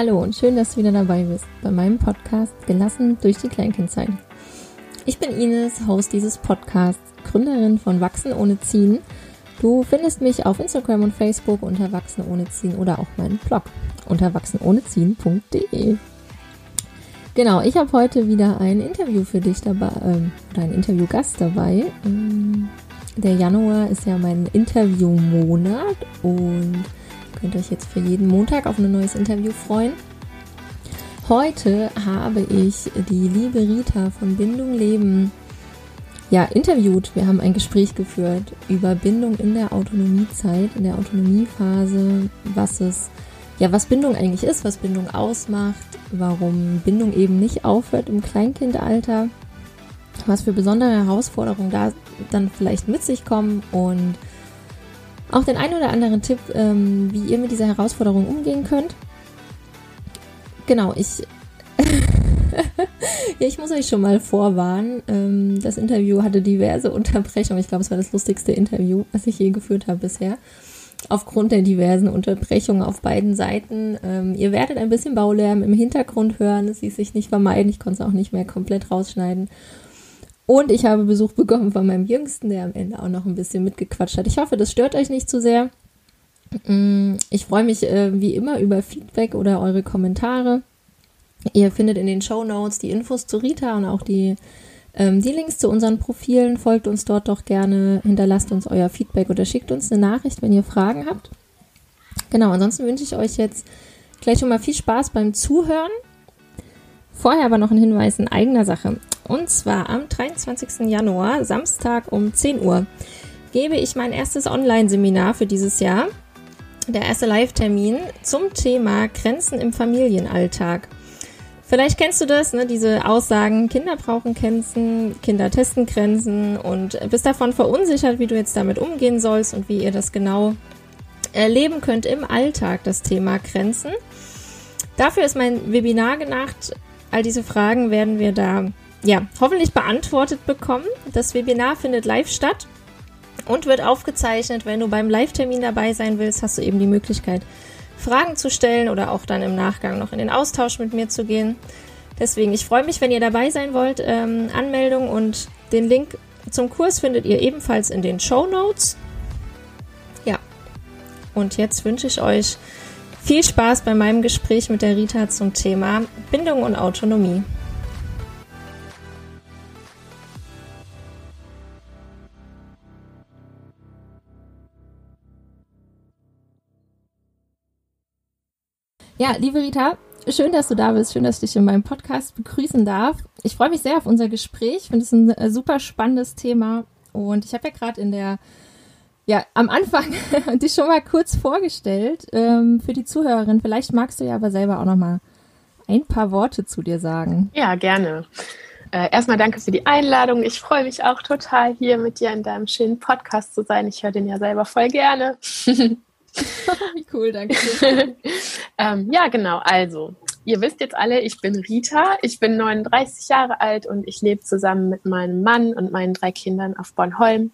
Hallo und schön, dass du wieder dabei bist bei meinem Podcast Gelassen durch die Kleinkindzeit. Ich bin Ines, Host dieses Podcasts, Gründerin von Wachsen ohne Ziehen. Du findest mich auf Instagram und Facebook unter Wachsen ohne Ziehen oder auch meinen Blog unter wachsenohneziehen.de. Genau, ich habe heute wieder ein Interview für dich dabei, äh, oder einen Interviewgast dabei. Ähm, der Januar ist ja mein Interviewmonat und könnt euch jetzt für jeden Montag auf ein neues Interview freuen. Heute habe ich die liebe Rita von Bindung Leben ja, interviewt. Wir haben ein Gespräch geführt über Bindung in der Autonomiezeit, in der Autonomiephase, was es, ja, was Bindung eigentlich ist, was Bindung ausmacht, warum Bindung eben nicht aufhört im Kleinkindalter, was für besondere Herausforderungen da dann vielleicht mit sich kommen und auch den einen oder anderen Tipp, ähm, wie ihr mit dieser Herausforderung umgehen könnt. Genau, ich, ja, ich muss euch schon mal vorwarnen. Ähm, das Interview hatte diverse Unterbrechungen. Ich glaube, es war das lustigste Interview, was ich je geführt habe bisher. Aufgrund der diversen Unterbrechungen auf beiden Seiten. Ähm, ihr werdet ein bisschen Baulärm im Hintergrund hören. Es ließ sich nicht vermeiden. Ich konnte es auch nicht mehr komplett rausschneiden. Und ich habe Besuch bekommen von meinem Jüngsten, der am Ende auch noch ein bisschen mitgequatscht hat. Ich hoffe, das stört euch nicht zu sehr. Mm, ich freue mich äh, wie immer über Feedback oder eure Kommentare. Ihr findet in den Show Notes die Infos zu Rita und auch die, ähm, die Links zu unseren Profilen. Folgt uns dort doch gerne, hinterlasst uns euer Feedback oder schickt uns eine Nachricht, wenn ihr Fragen habt. Genau, ansonsten wünsche ich euch jetzt gleich schon mal viel Spaß beim Zuhören. Vorher aber noch ein Hinweis in eigener Sache. Und zwar am 23. Januar, Samstag um 10 Uhr, gebe ich mein erstes Online-Seminar für dieses Jahr. Der erste Live-Termin zum Thema Grenzen im Familienalltag. Vielleicht kennst du das, ne, diese Aussagen, Kinder brauchen Grenzen, Kinder testen Grenzen und bist davon verunsichert, wie du jetzt damit umgehen sollst und wie ihr das genau erleben könnt im Alltag, das Thema Grenzen. Dafür ist mein Webinar gedacht. All diese Fragen werden wir da ja, hoffentlich beantwortet bekommen. Das Webinar findet live statt und wird aufgezeichnet. Wenn du beim Live-Termin dabei sein willst, hast du eben die Möglichkeit, Fragen zu stellen oder auch dann im Nachgang noch in den Austausch mit mir zu gehen. Deswegen, ich freue mich, wenn ihr dabei sein wollt. Ähm, Anmeldung und den Link zum Kurs findet ihr ebenfalls in den Show Notes. Ja, und jetzt wünsche ich euch viel Spaß bei meinem Gespräch mit der Rita zum Thema Bindung und Autonomie. Ja, liebe Rita, schön, dass du da bist. Schön, dass ich dich in meinem Podcast begrüßen darf. Ich freue mich sehr auf unser Gespräch. Ich finde es ein äh, super spannendes Thema. Und ich habe ja gerade in der, ja, am Anfang dich schon mal kurz vorgestellt ähm, für die Zuhörerin. Vielleicht magst du ja aber selber auch noch mal ein paar Worte zu dir sagen. Ja, gerne. Äh, erstmal danke für die Einladung. Ich freue mich auch total, hier mit dir in deinem schönen Podcast zu sein. Ich höre den ja selber voll gerne. Cool, danke. ähm, ja, genau. Also, ihr wisst jetzt alle, ich bin Rita. Ich bin 39 Jahre alt und ich lebe zusammen mit meinem Mann und meinen drei Kindern auf Bornholm.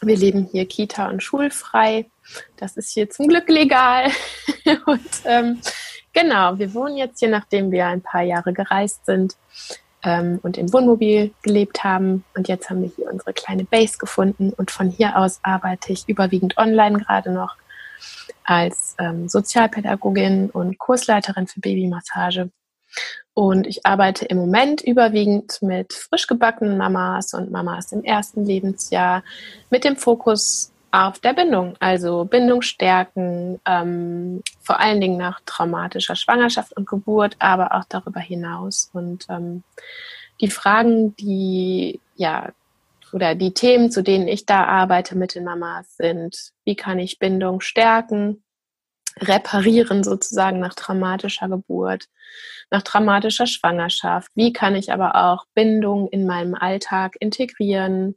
Wir leben hier Kita- und schulfrei. Das ist hier zum Glück legal. und ähm, genau, wir wohnen jetzt hier, nachdem wir ein paar Jahre gereist sind ähm, und im Wohnmobil gelebt haben. Und jetzt haben wir hier unsere kleine Base gefunden und von hier aus arbeite ich überwiegend online gerade noch als ähm, Sozialpädagogin und Kursleiterin für Babymassage. Und ich arbeite im Moment überwiegend mit frisch gebackenen Mamas und Mamas im ersten Lebensjahr mit dem Fokus auf der Bindung, also Bindung stärken, ähm, vor allen Dingen nach traumatischer Schwangerschaft und Geburt, aber auch darüber hinaus. Und ähm, die Fragen, die ja oder die Themen, zu denen ich da arbeite mit den Mamas, sind, wie kann ich Bindung stärken, reparieren sozusagen nach traumatischer Geburt, nach traumatischer Schwangerschaft, wie kann ich aber auch Bindung in meinem Alltag integrieren,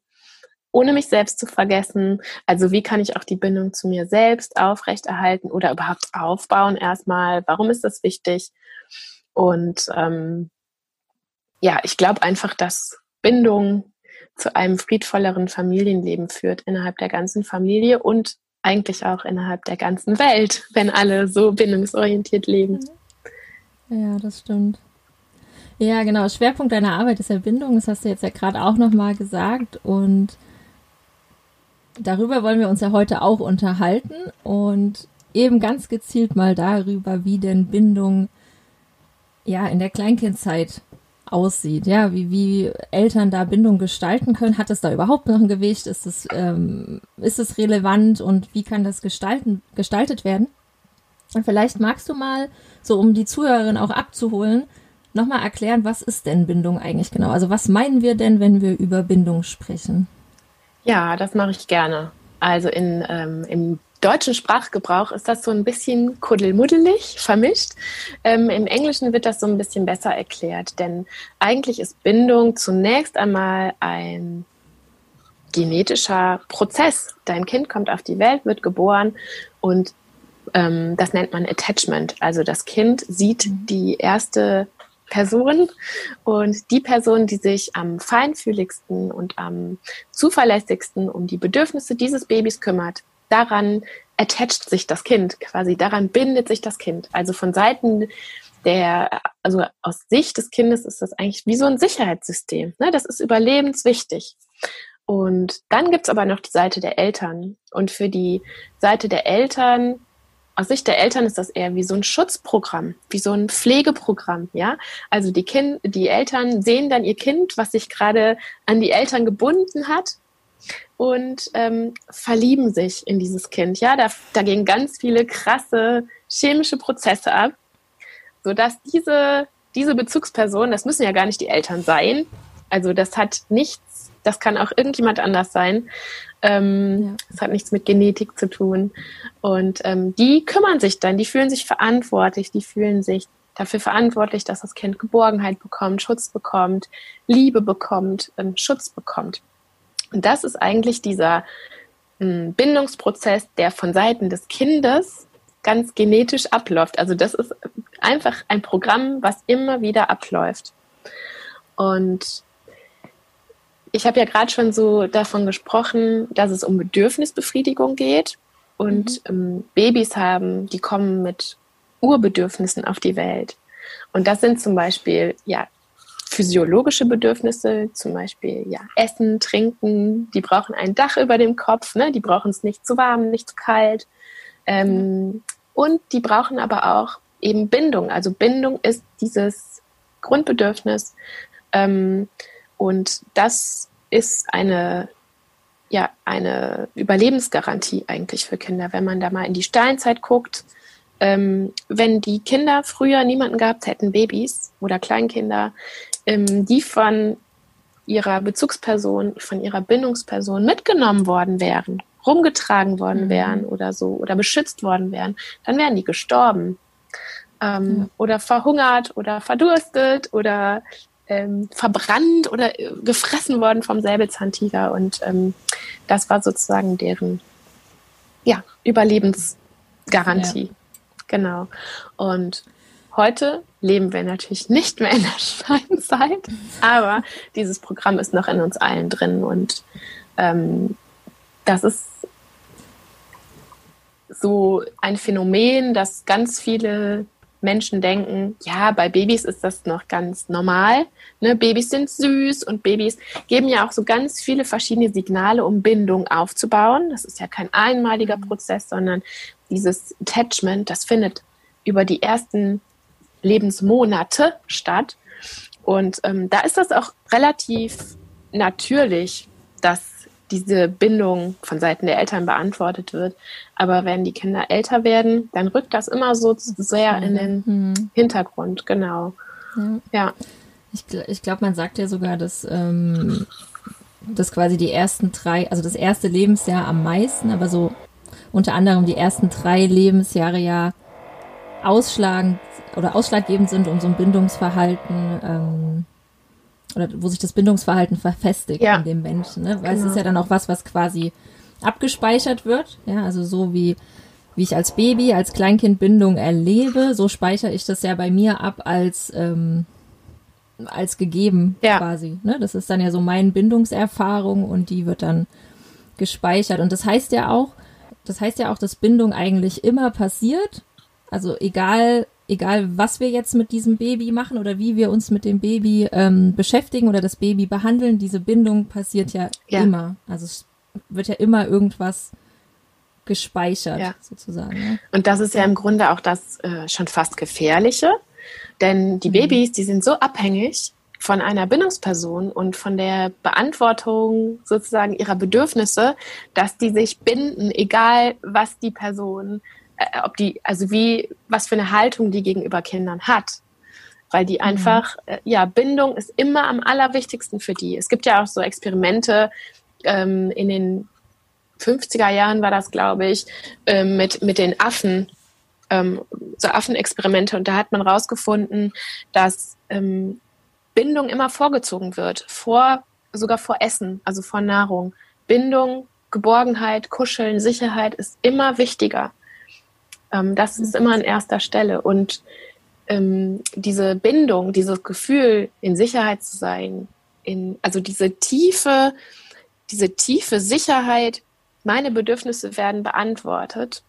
ohne mich selbst zu vergessen. Also wie kann ich auch die Bindung zu mir selbst aufrechterhalten oder überhaupt aufbauen erstmal? Warum ist das wichtig? Und ähm, ja, ich glaube einfach, dass Bindung zu einem friedvolleren Familienleben führt innerhalb der ganzen Familie und eigentlich auch innerhalb der ganzen Welt, wenn alle so bindungsorientiert leben. Mhm. Ja, das stimmt. Ja, genau. Schwerpunkt deiner Arbeit ist ja Bindung. Das hast du jetzt ja gerade auch nochmal gesagt. Und darüber wollen wir uns ja heute auch unterhalten und eben ganz gezielt mal darüber, wie denn Bindung ja in der Kleinkindzeit aussieht, ja, wie, wie Eltern da Bindung gestalten können. Hat es da überhaupt noch ein Gewicht? Ist es, ähm, ist es relevant und wie kann das gestalten, gestaltet werden? Und vielleicht magst du mal, so um die Zuhörerin auch abzuholen, nochmal erklären, was ist denn Bindung eigentlich genau? Also was meinen wir denn, wenn wir über Bindung sprechen? Ja, das mache ich gerne. Also in, ähm, im deutschen Sprachgebrauch ist das so ein bisschen kuddelmuddelig vermischt. Ähm, Im Englischen wird das so ein bisschen besser erklärt, denn eigentlich ist Bindung zunächst einmal ein genetischer Prozess. Dein Kind kommt auf die Welt, wird geboren und ähm, das nennt man Attachment. Also das Kind sieht die erste Person und die Person, die sich am feinfühligsten und am zuverlässigsten um die Bedürfnisse dieses Babys kümmert, daran attached sich das Kind, quasi daran bindet sich das Kind. Also von Seiten der, also aus Sicht des Kindes ist das eigentlich wie so ein Sicherheitssystem. Ne? Das ist überlebenswichtig. Und dann gibt's aber noch die Seite der Eltern. Und für die Seite der Eltern aus Sicht der Eltern ist das eher wie so ein Schutzprogramm, wie so ein Pflegeprogramm, ja. Also die Kind, die Eltern sehen dann ihr Kind, was sich gerade an die Eltern gebunden hat und ähm, verlieben sich in dieses Kind, ja. Da, da gehen ganz viele krasse chemische Prozesse ab, sodass diese, diese Bezugsperson, das müssen ja gar nicht die Eltern sein, also das hat nichts, das kann auch irgendjemand anders sein, ähm, ja. Das hat nichts mit Genetik zu tun. Und ähm, die kümmern sich dann, die fühlen sich verantwortlich, die fühlen sich dafür verantwortlich, dass das Kind Geborgenheit bekommt, Schutz bekommt, Liebe bekommt, ähm, Schutz bekommt. Und das ist eigentlich dieser ähm, Bindungsprozess, der von Seiten des Kindes ganz genetisch abläuft. Also das ist einfach ein Programm, was immer wieder abläuft. Und ich habe ja gerade schon so davon gesprochen, dass es um Bedürfnisbefriedigung geht. Und mhm. ähm, Babys haben, die kommen mit Urbedürfnissen auf die Welt. Und das sind zum Beispiel ja physiologische Bedürfnisse, zum Beispiel ja Essen, Trinken. Die brauchen ein Dach über dem Kopf, ne? Die brauchen es nicht zu warm, nicht zu kalt. Ähm. Und die brauchen aber auch eben Bindung. Also Bindung ist dieses Grundbedürfnis. Ähm, und das ist eine, ja, eine Überlebensgarantie eigentlich für Kinder. Wenn man da mal in die Steinzeit guckt, ähm, wenn die Kinder früher niemanden gehabt hätten, Babys oder Kleinkinder, ähm, die von ihrer Bezugsperson, von ihrer Bindungsperson mitgenommen worden wären, rumgetragen worden mhm. wären oder so, oder beschützt worden wären, dann wären die gestorben. Ähm, ja. Oder verhungert oder verdurstet oder ähm, verbrannt oder äh, gefressen worden vom Säbelzahntiger. Und ähm, das war sozusagen deren ja, Überlebensgarantie. Ja. Genau. Und heute leben wir natürlich nicht mehr in der Steinzeit, aber dieses Programm ist noch in uns allen drin. Und ähm, das ist so ein Phänomen, das ganz viele Menschen denken, ja, bei Babys ist das noch ganz normal. Ne? Babys sind süß und Babys geben ja auch so ganz viele verschiedene Signale, um Bindung aufzubauen. Das ist ja kein einmaliger mhm. Prozess, sondern dieses Attachment, das findet über die ersten Lebensmonate statt. Und ähm, da ist das auch relativ natürlich, dass diese Bindung von Seiten der Eltern beantwortet wird. Aber wenn die Kinder älter werden, dann rückt das immer so sehr in den mhm. Hintergrund, genau. Ja. ja. Ich, ich glaube, man sagt ja sogar, dass, ähm, dass quasi die ersten drei, also das erste Lebensjahr am meisten, aber so unter anderem die ersten drei Lebensjahre ja ausschlagend oder ausschlaggebend sind, um so ein Bindungsverhalten ähm, oder wo sich das Bindungsverhalten verfestigt ja. in dem Menschen, ne? Weil genau. es ist ja dann auch was, was quasi abgespeichert wird, ja, also so wie wie ich als Baby, als Kleinkind Bindung erlebe, so speichere ich das ja bei mir ab als ähm, als gegeben ja. quasi. Ne? Das ist dann ja so meine Bindungserfahrung und die wird dann gespeichert. Und das heißt ja auch, das heißt ja auch, dass Bindung eigentlich immer passiert Also egal, egal was wir jetzt mit diesem Baby machen oder wie wir uns mit dem Baby ähm, beschäftigen oder das Baby behandeln, diese Bindung passiert ja, ja. immer. Also es wird ja immer irgendwas gespeichert, ja. sozusagen. Ne? Und das ist ja im Grunde auch das äh, schon fast Gefährliche, denn die mhm. Babys, die sind so abhängig von einer Bindungsperson und von der Beantwortung sozusagen ihrer Bedürfnisse, dass die sich binden, egal was die Person, äh, ob die, also wie, was für eine Haltung die gegenüber Kindern hat. Weil die mhm. einfach, mhm. äh, ja, Bindung ist immer am allerwichtigsten für die. Es gibt ja auch so Experimente ähm, in den 50er Jahren war das, glaube ich, ähm, mit, mit den Affen, ähm, so Affenexperimente. Und da hat man rausgefunden, dass ähm, Bindung immer vorgezogen wird, vor, sogar vor Essen, also vor Nahrung. Bindung, Geborgenheit, Kuscheln, Sicherheit ist immer wichtiger. Ähm, das ist immer an erster Stelle. Und ähm, diese Bindung, dieses Gefühl, in Sicherheit zu sein, in, also diese tiefe, diese tiefe Sicherheit, meine Bedürfnisse werden beantwortet.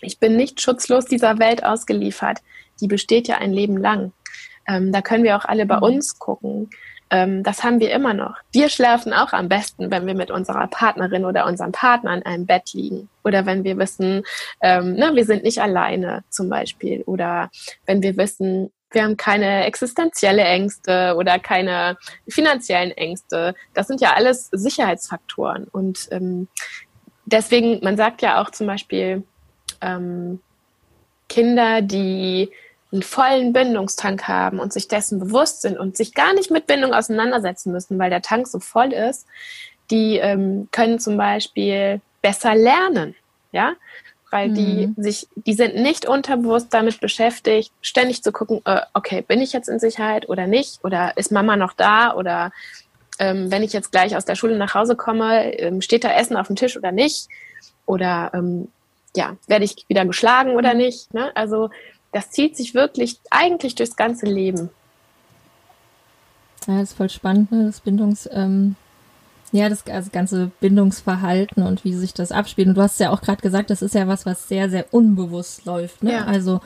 Ich bin nicht schutzlos dieser Welt ausgeliefert. Die besteht ja ein Leben lang. Ähm, da können wir auch alle bei mhm. uns gucken. Ähm, das haben wir immer noch. Wir schlafen auch am besten, wenn wir mit unserer Partnerin oder unserem Partner in einem Bett liegen. Oder wenn wir wissen, ähm, na, wir sind nicht alleine zum Beispiel. Oder wenn wir wissen, wir haben keine existenzielle Ängste oder keine finanziellen Ängste. Das sind ja alles Sicherheitsfaktoren. Und ähm, deswegen, man sagt ja auch zum Beispiel, ähm, Kinder, die einen vollen Bindungstank haben und sich dessen bewusst sind und sich gar nicht mit Bindung auseinandersetzen müssen, weil der Tank so voll ist, die ähm, können zum Beispiel besser lernen, ja, weil mhm. die sich, die sind nicht unterbewusst damit beschäftigt, ständig zu gucken, äh, okay, bin ich jetzt in Sicherheit oder nicht, oder ist Mama noch da, oder ähm, wenn ich jetzt gleich aus der Schule nach Hause komme, ähm, steht da Essen auf dem Tisch oder nicht, oder ähm, ja, werde ich wieder geschlagen oder mhm. nicht, ne? Also das zieht sich wirklich eigentlich durchs ganze Leben. Ja, das ist voll spannend, ne? das Bindungs, ähm, ja, das, also ganze Bindungsverhalten und wie sich das abspielt. Und du hast ja auch gerade gesagt, das ist ja was, was sehr, sehr unbewusst läuft. Ne? Ja. Also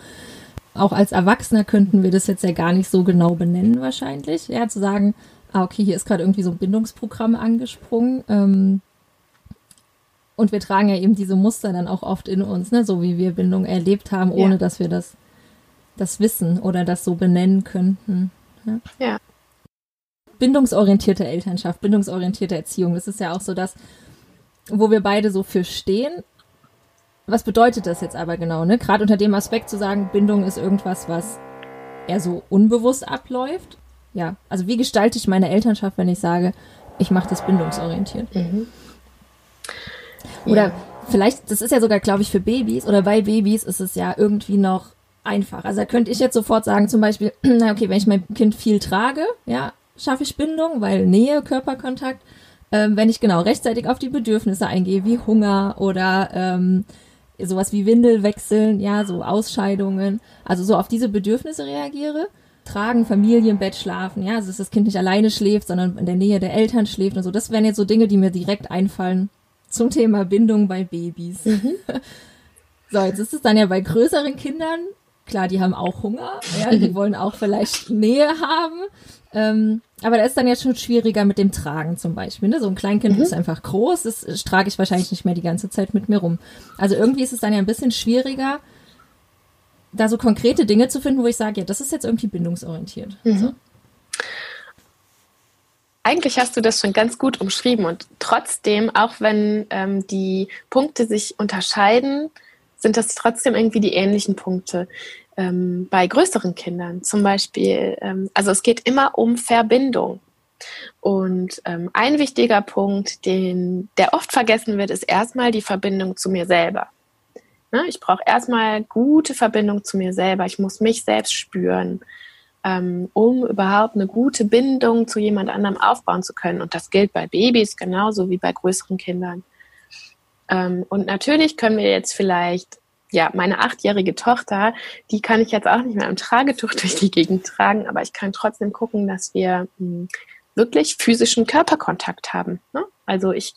auch als Erwachsener könnten wir das jetzt ja gar nicht so genau benennen wahrscheinlich. Ja, zu sagen, ah, okay, hier ist gerade irgendwie so ein Bindungsprogramm angesprungen. Ähm, und wir tragen ja eben diese Muster dann auch oft in uns, ne? so wie wir Bindung erlebt haben, ohne ja. dass wir das das wissen oder das so benennen könnten. Ja. ja. Bindungsorientierte Elternschaft, bindungsorientierte Erziehung, das ist ja auch so das, wo wir beide so für stehen. Was bedeutet das jetzt aber genau, ne? Gerade unter dem Aspekt zu sagen, Bindung ist irgendwas, was eher so unbewusst abläuft. Ja, also wie gestalte ich meine Elternschaft, wenn ich sage, ich mache das bindungsorientiert? Mhm. Oder ja. vielleicht, das ist ja sogar, glaube ich, für Babys oder bei Babys ist es ja irgendwie noch einfach. Also da könnte ich jetzt sofort sagen, zum Beispiel, na okay, wenn ich mein Kind viel trage, ja, schaffe ich Bindung, weil Nähe, Körperkontakt, ähm, wenn ich genau rechtzeitig auf die Bedürfnisse eingehe, wie Hunger oder ähm, sowas wie Windel wechseln, ja, so Ausscheidungen, also so auf diese Bedürfnisse reagiere. Tragen, Familie Bett schlafen, ja, also dass das Kind nicht alleine schläft, sondern in der Nähe der Eltern schläft und so. Das wären jetzt so Dinge, die mir direkt einfallen zum Thema Bindung bei Babys. Mhm. So, jetzt ist es dann ja bei größeren Kindern Klar, die haben auch Hunger, ja, die wollen auch vielleicht Nähe haben. Ähm, aber da ist dann jetzt schon schwieriger mit dem Tragen zum Beispiel. Ne? So ein Kleinkind mhm. ist einfach groß, das trage ich wahrscheinlich nicht mehr die ganze Zeit mit mir rum. Also irgendwie ist es dann ja ein bisschen schwieriger, da so konkrete Dinge zu finden, wo ich sage, ja, das ist jetzt irgendwie bindungsorientiert. Mhm. So. Eigentlich hast du das schon ganz gut umschrieben und trotzdem, auch wenn ähm, die Punkte sich unterscheiden, sind das trotzdem irgendwie die ähnlichen Punkte. Ähm, bei größeren Kindern zum Beispiel, ähm, also es geht immer um Verbindung. Und ähm, ein wichtiger Punkt, den, der oft vergessen wird, ist erstmal die Verbindung zu mir selber. Ne? Ich brauche erstmal gute Verbindung zu mir selber. Ich muss mich selbst spüren, ähm, um überhaupt eine gute Bindung zu jemand anderem aufbauen zu können. Und das gilt bei Babys genauso wie bei größeren Kindern. Ähm, und natürlich können wir jetzt vielleicht, ja, meine achtjährige Tochter, die kann ich jetzt auch nicht mehr im Tragetuch durch die Gegend tragen, aber ich kann trotzdem gucken, dass wir mh, hm, wirklich physischen Körperkontakt haben. Ne? Also ich,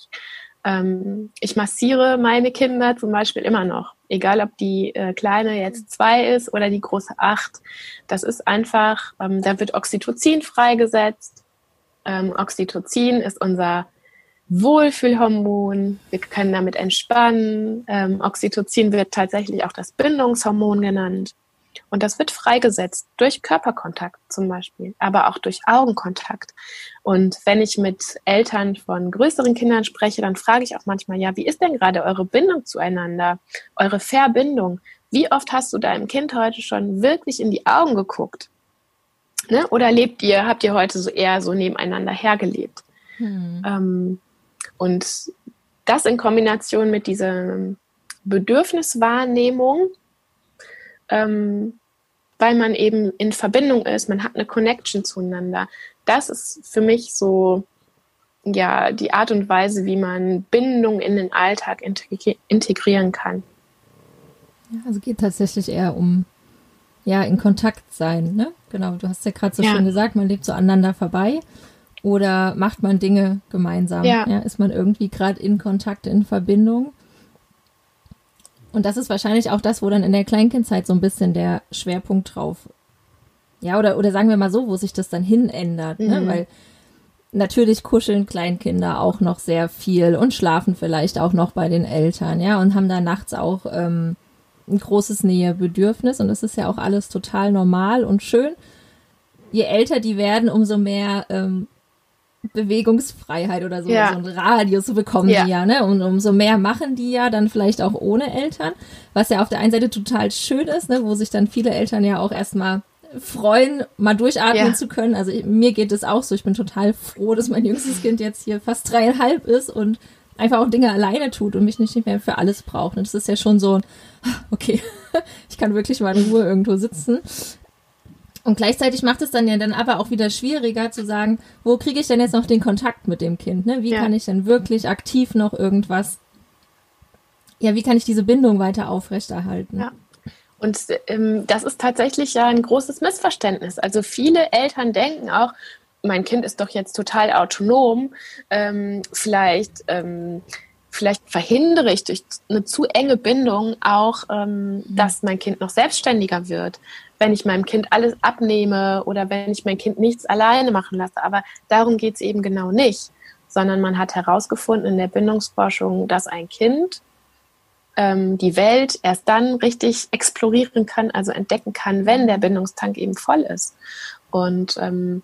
ähm, ich massiere meine Kinder zum Beispiel immer noch. Egal, ob die äh, kleine jetzt zwei ist oder die große acht. Das ist einfach, ähm, da wird Oxytocin freigesetzt. Ähm, Oxytocin ist unser Wohlfühlhormon. Wir können damit entspannen. Ähm, Oxytocin wird tatsächlich auch das Bindungshormon genannt. Und das wird freigesetzt durch Körperkontakt zum Beispiel, aber auch durch Augenkontakt. Und wenn ich mit Eltern von größeren Kindern spreche, dann frage ich auch manchmal, ja, wie ist denn gerade eure Bindung zueinander, eure Verbindung? Wie oft hast du deinem Kind heute schon wirklich in die Augen geguckt? Ne? Oder lebt ihr, habt ihr heute so eher so nebeneinander hergelebt? Hm. Ähm, und das in Kombination mit dieser Bedürfniswahrnehmung, ähm, weil man eben in Verbindung ist, man hat eine Connection zueinander. Das ist für mich so ja die Art und Weise, wie man Bindung in den Alltag integrieren kann. Ja, also geht tatsächlich eher um ja in Kontakt sein, ne? Genau, du hast ja gerade so ja. schön gesagt, man lebt so aneinander vorbei oder macht man Dinge gemeinsam? Ja. ja ist man irgendwie gerade in Kontakt, in Verbindung? Und das ist wahrscheinlich auch das, wo dann in der Kleinkindzeit so ein bisschen der Schwerpunkt drauf, ja, oder, oder sagen wir mal so, wo sich das dann hin ändert, ne? mhm. ne? weil natürlich kuscheln Kleinkinder auch noch sehr viel und schlafen vielleicht auch noch bei den Eltern, ja, und haben da nachts auch ähm, ein großes Nähebedürfnis und das ist ja auch alles total normal und schön. Je älter die werden, umso mehr ähm, Bewegungsfreiheit oder so, ja. so einen Radius bekommen ja. die ja, ne? Und umso mehr machen die ja dann vielleicht auch ohne Eltern, was ja auf der einen Seite total schön ist, ne? Wo sich dann viele Eltern ja auch erstmal freuen, mal durchatmen ja. zu können. Also mir geht es auch so. Ich bin total froh, dass mein jüngstes Kind jetzt hier fast dreieinhalb ist und einfach auch Dinge alleine tut und mich nicht mehr für alles braucht. Und das ist ja schon so ein, okay, ich kann wirklich mal in Ruhe irgendwo sitzen. Und gleichzeitig macht es dann ja dann aber auch wieder schwieriger zu sagen, wo kriege ich denn jetzt noch den Kontakt mit dem Kind? Ne? Wie ja. kann ich denn wirklich aktiv noch irgendwas, ja, wie kann ich diese Bindung weiter aufrechterhalten? Ja. Und ähm, das ist tatsächlich ja ein großes Missverständnis. Also viele Eltern denken auch, mein Kind ist doch jetzt total autonom, ähm, vielleicht, ähm, vielleicht verhindere ich durch eine zu enge Bindung auch, ähm, mhm. dass mein Kind noch selbstständiger wird wenn ich meinem Kind alles abnehme oder wenn ich mein Kind nichts alleine machen lasse. Aber darum geht es eben genau nicht, sondern man hat herausgefunden in der Bindungsforschung, dass ein Kind ähm, die Welt erst dann richtig explorieren kann, also entdecken kann, wenn der Bindungstank eben voll ist. Und ähm,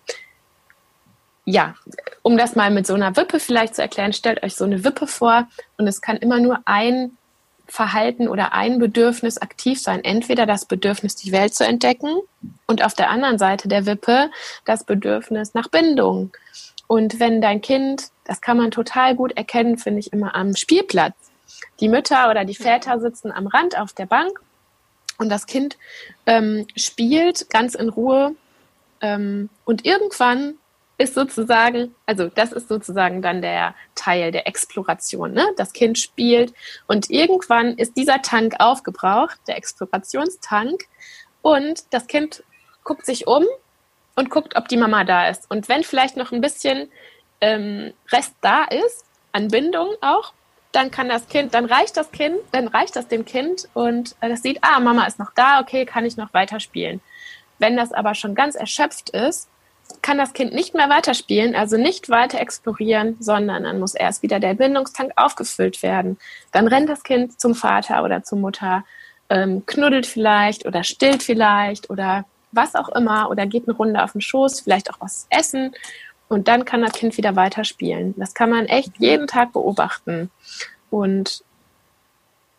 ja, um das mal mit so einer Wippe vielleicht zu erklären, stellt euch so eine Wippe vor und es kann immer nur ein Verhalten oder ein Bedürfnis aktiv sein. Entweder das Bedürfnis, die Welt zu entdecken und auf der anderen Seite der Wippe das Bedürfnis nach Bindung. Und wenn dein Kind, das kann man total gut erkennen, finde ich immer am Spielplatz. Die Mütter oder die Väter sitzen am Rand auf der Bank und das Kind ähm, spielt ganz in Ruhe. Ähm, und irgendwann ist sozusagen, also das ist sozusagen dann der Teil der Exploration. Ne? Das Kind spielt und irgendwann ist dieser Tank aufgebraucht, der Explorationstank, und das Kind guckt sich um und guckt, ob die Mama da ist. Und wenn vielleicht noch ein bisschen ähm, Rest da ist, an Bindung auch, dann kann das Kind, dann reicht das Kind, dann reicht das dem Kind und äh, das sieht, ah, Mama ist noch da, okay, kann ich noch weiterspielen. Wenn das aber schon ganz erschöpft ist, kann das Kind nicht mehr weiterspielen, also nicht weiter explorieren, sondern dann muss erst wieder der Bindungstank aufgefüllt werden. Dann rennt das Kind zum Vater oder zur Mutter, ähm, knuddelt vielleicht oder stillt vielleicht oder was auch immer oder geht eine Runde auf den Schoß, vielleicht auch was essen und dann kann das Kind wieder weiterspielen. Das kann man echt jeden Tag beobachten. Und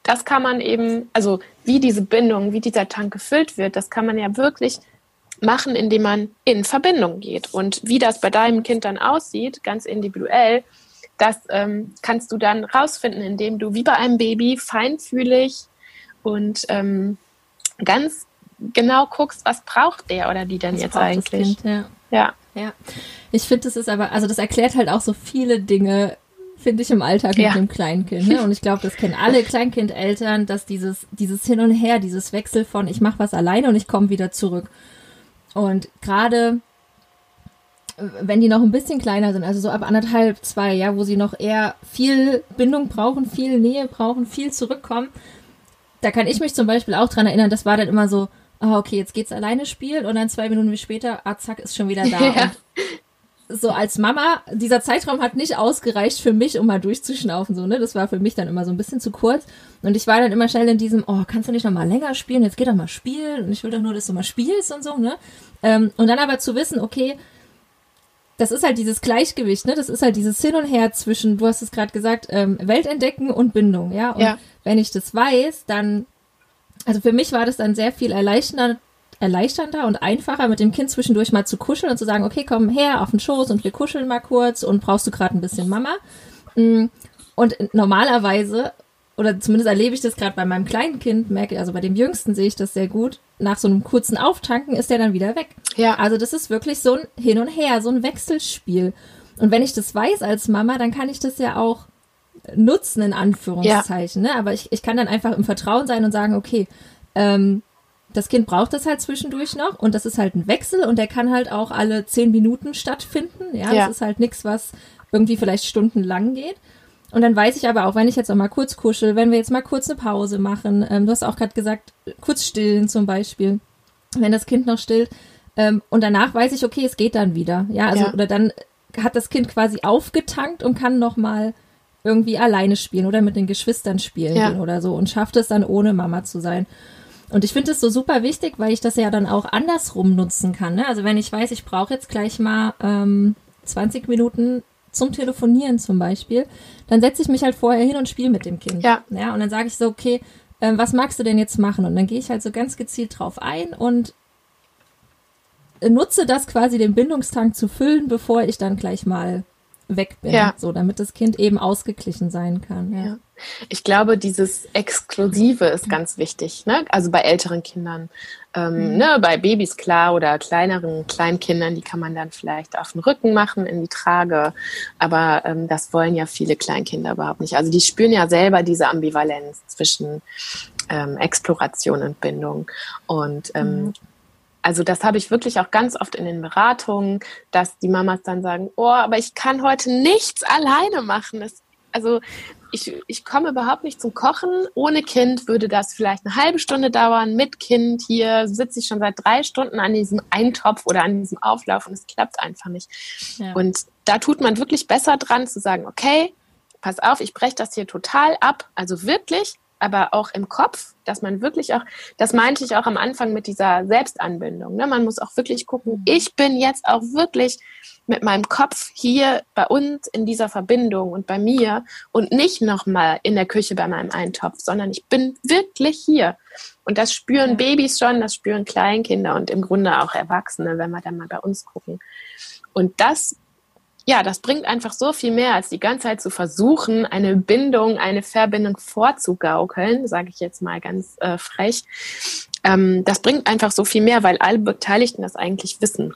das kann man eben, also wie diese Bindung, wie dieser Tank gefüllt wird, das kann man ja wirklich machen, indem man in Verbindung geht. Und wie das bei deinem Kind dann aussieht, ganz individuell, das ähm, kannst du dann rausfinden, indem du wie bei einem Baby feinfühlig und ähm, ganz genau guckst, was braucht der oder die denn was jetzt eigentlich. Kind, ja. ja. Ja. Ich finde, das ist aber, also das erklärt halt auch so viele Dinge, finde ich, im Alltag ja. mit dem Kleinkind. Ne? Und ich glaube, das kennen alle Kleinkindeltern, dass dieses, dieses Hin und Her, dieses Wechsel von ich mache was alleine und ich komme wieder zurück. Und gerade wenn die noch ein bisschen kleiner sind, also so ab anderthalb, zwei, ja, wo sie noch eher viel Bindung brauchen, viel Nähe brauchen, viel zurückkommen, da kann ich mich zum Beispiel auch dran erinnern, das war dann immer so, oh, okay, jetzt geht's alleine spielen und dann zwei Minuten später, ah, zack, ist schon wieder da. Ja. So als Mama, dieser Zeitraum hat nicht ausgereicht für mich, um mal durchzuschnaufen, so, ne? Das war für mich dann immer so ein bisschen zu kurz. Und ich war dann immer schnell in diesem, oh, kannst du nicht noch mal länger spielen? Jetzt geh doch mal spielen. Und ich will doch nur, dass du mal spielst und so, ne? Ähm, und dann aber zu wissen, okay, das ist halt dieses Gleichgewicht, ne? Das ist halt dieses Hin und Her zwischen, du hast es gerade gesagt, ähm, Welt entdecken und Bindung, ja. Und ja. wenn ich das weiß, dann, also für mich war das dann sehr viel erleichternder, erleichternder und einfacher, mit dem Kind zwischendurch mal zu kuscheln und zu sagen, okay, komm her auf den Schoß und wir kuscheln mal kurz und brauchst du gerade ein bisschen Mama. Mm, und normalerweise oder zumindest erlebe ich das gerade bei meinem kleinen Kind, merke, also bei dem Jüngsten sehe ich das sehr gut. Nach so einem kurzen Auftanken ist der dann wieder weg. Ja. Also das ist wirklich so ein Hin und Her, so ein Wechselspiel. Und wenn ich das weiß als Mama, dann kann ich das ja auch nutzen, in Anführungszeichen. Ja. Ne? Aber ich, ich kann dann einfach im Vertrauen sein und sagen, okay, ähm, das Kind braucht das halt zwischendurch noch und das ist halt ein Wechsel und der kann halt auch alle zehn Minuten stattfinden. Ja, ja. das ist halt nichts, was irgendwie vielleicht stundenlang geht. Und dann weiß ich aber auch, wenn ich jetzt auch mal kurz kuschel, wenn wir jetzt mal kurz eine Pause machen, ähm, du hast auch gerade gesagt, kurz stillen zum Beispiel, wenn das Kind noch stillt. Ähm, und danach weiß ich, okay, es geht dann wieder. Ja, also, ja. oder dann hat das Kind quasi aufgetankt und kann noch mal irgendwie alleine spielen oder mit den Geschwistern spielen ja. oder so und schafft es dann ohne Mama zu sein. Und ich finde es so super wichtig, weil ich das ja dann auch andersrum nutzen kann. Ne? Also wenn ich weiß, ich brauche jetzt gleich mal ähm, 20 Minuten zum Telefonieren zum Beispiel, dann setze ich mich halt vorher hin und spiele mit dem Kind. Ja. Ja, und dann sage ich so, okay, äh, was magst du denn jetzt machen? Und dann gehe ich halt so ganz gezielt drauf ein und nutze das quasi den Bindungstank zu füllen, bevor ich dann gleich mal weg bin, ja. so damit das Kind eben ausgeglichen sein kann. Ja. ja. Ich glaube, dieses Exklusive ist ganz wichtig, ne? Also bei älteren Kindern. Ähm, mhm. ne, bei Babys klar oder kleineren Kleinkindern, die kann man dann vielleicht auf den Rücken machen, in die Trage. Aber ähm, das wollen ja viele Kleinkinder überhaupt nicht. Also die spüren ja selber diese Ambivalenz zwischen ähm, Exploration und Bindung. Und ähm, mhm. Also das habe ich wirklich auch ganz oft in den Beratungen, dass die Mamas dann sagen, oh, aber ich kann heute nichts alleine machen. Das, also ich, ich komme überhaupt nicht zum Kochen. Ohne Kind würde das vielleicht eine halbe Stunde dauern. Mit Kind hier sitze ich schon seit drei Stunden an diesem Eintopf oder an diesem Auflauf und es klappt einfach nicht. Ja. Und da tut man wirklich besser dran zu sagen, okay, pass auf, ich breche das hier total ab. Also wirklich, aber auch im Kopf, dass man wirklich auch, das meinte ich auch am Anfang mit dieser Selbstanbindung. Ne? Man muss auch wirklich gucken, mhm. ich bin jetzt auch wirklich mit meinem Kopf hier bei uns in dieser Verbindung und bei mir und nicht nochmal in der Küche bei meinem Eintopf, sondern ich bin wirklich hier. Und das spüren ja. Babys schon, das spüren Kleinkinder und im Grunde auch Erwachsene, wenn wir dann mal bei uns gucken. Und das ja, das bringt einfach so viel mehr, als die ganze Zeit zu versuchen, eine Bindung, eine Verbindung vorzugaukeln, sage ich jetzt mal ganz äh, frech. Ähm, das bringt einfach so viel mehr, weil alle Beteiligten das eigentlich wissen.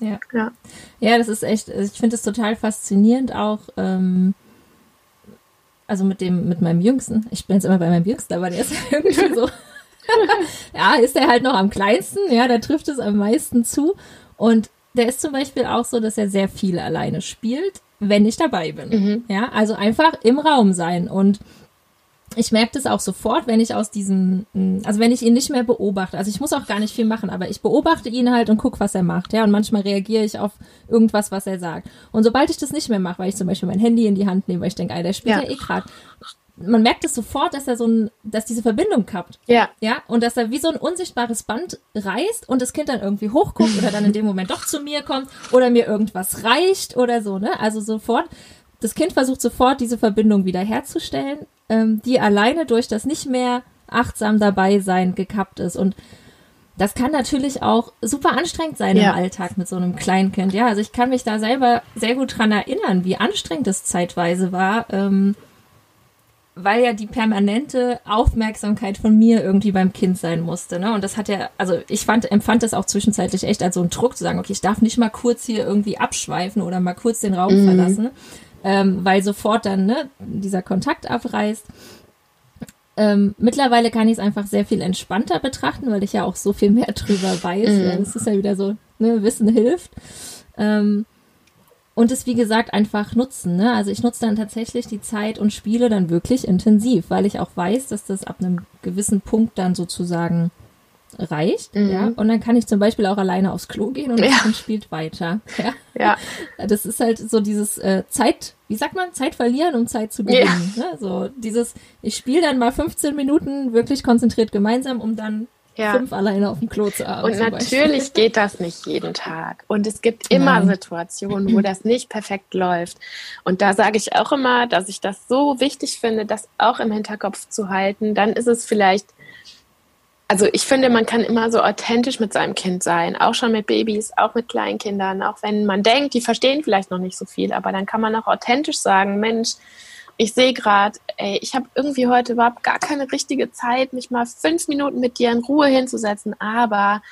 Ja. Ja, ja das ist echt, ich finde es total faszinierend auch. Ähm, also mit dem, mit meinem Jüngsten. Ich bin jetzt immer bei meinem Jüngsten, aber der ist irgendwie so. ja, ist der halt noch am kleinsten, ja, da trifft es am meisten zu. Und der ist zum Beispiel auch so, dass er sehr viel alleine spielt, wenn ich dabei bin. Mhm. Ja, also einfach im Raum sein und ich merke das auch sofort, wenn ich aus diesem, also wenn ich ihn nicht mehr beobachte. Also ich muss auch gar nicht viel machen, aber ich beobachte ihn halt und gucke, was er macht. Ja, und manchmal reagiere ich auf irgendwas, was er sagt. Und sobald ich das nicht mehr mache, weil ich zum Beispiel mein Handy in die Hand nehme, weil ich denke, ey, der spielt ja, ja eh gerade, man merkt es sofort, dass er so ein, dass diese Verbindung kappt. Ja. Ja. Und dass er wie so ein unsichtbares Band reißt und das Kind dann irgendwie hochguckt oder dann in dem Moment doch zu mir kommt oder mir irgendwas reicht oder so, ne? Also sofort, das Kind versucht sofort diese Verbindung wiederherzustellen, ähm, die alleine durch das nicht mehr achtsam dabei sein gekappt ist und das kann natürlich auch super anstrengend sein ja. im Alltag mit so einem Kleinkind. Ja, also ich kann mich da selber sehr gut dran erinnern, wie anstrengend es zeitweise war, ähm, weil ja die permanente Aufmerksamkeit von mir irgendwie beim Kind sein musste. Ne? Und das hat ja, also ich fand, empfand das auch zwischenzeitlich echt als so einen Druck zu sagen, okay, ich darf nicht mal kurz hier irgendwie abschweifen oder mal kurz den Raum mhm. verlassen, ähm, weil sofort dann ne, dieser Kontakt abreißt. Ähm, mittlerweile kann ich es einfach sehr viel entspannter betrachten, weil ich ja auch so viel mehr drüber weiß. Mhm. Ja, das ist ja wieder so, ne, Wissen hilft. Ähm, und es wie gesagt einfach nutzen. Ne? Also ich nutze dann tatsächlich die Zeit und spiele dann wirklich intensiv, weil ich auch weiß, dass das ab einem gewissen Punkt dann sozusagen reicht. Mhm. Ja? Und dann kann ich zum Beispiel auch alleine aufs Klo gehen und ja. spielt weiter. Ja? ja. Das ist halt so dieses äh, Zeit, wie sagt man, Zeit verlieren, um Zeit zu gewinnen. Ja. Ne? So dieses, ich spiele dann mal 15 Minuten wirklich konzentriert gemeinsam, um dann ja. fünf alleine auf dem Klo zu haben. Und natürlich geht das nicht jeden Tag. Und es gibt immer Nein. Situationen, wo das nicht perfekt läuft. Und da sage ich auch immer, dass ich das so wichtig finde, das auch im Hinterkopf zu halten. Dann ist es vielleicht, also ich finde, man kann immer so authentisch mit seinem Kind sein, auch schon mit Babys, auch mit Kleinkindern, auch wenn man denkt, die verstehen vielleicht noch nicht so viel, aber dann kann man auch authentisch sagen, Mensch, ich sehe gerade, ey, ich habe irgendwie heute überhaupt gar keine richtige Zeit, mich mal fünf Minuten mit dir in Ruhe hinzusetzen, aber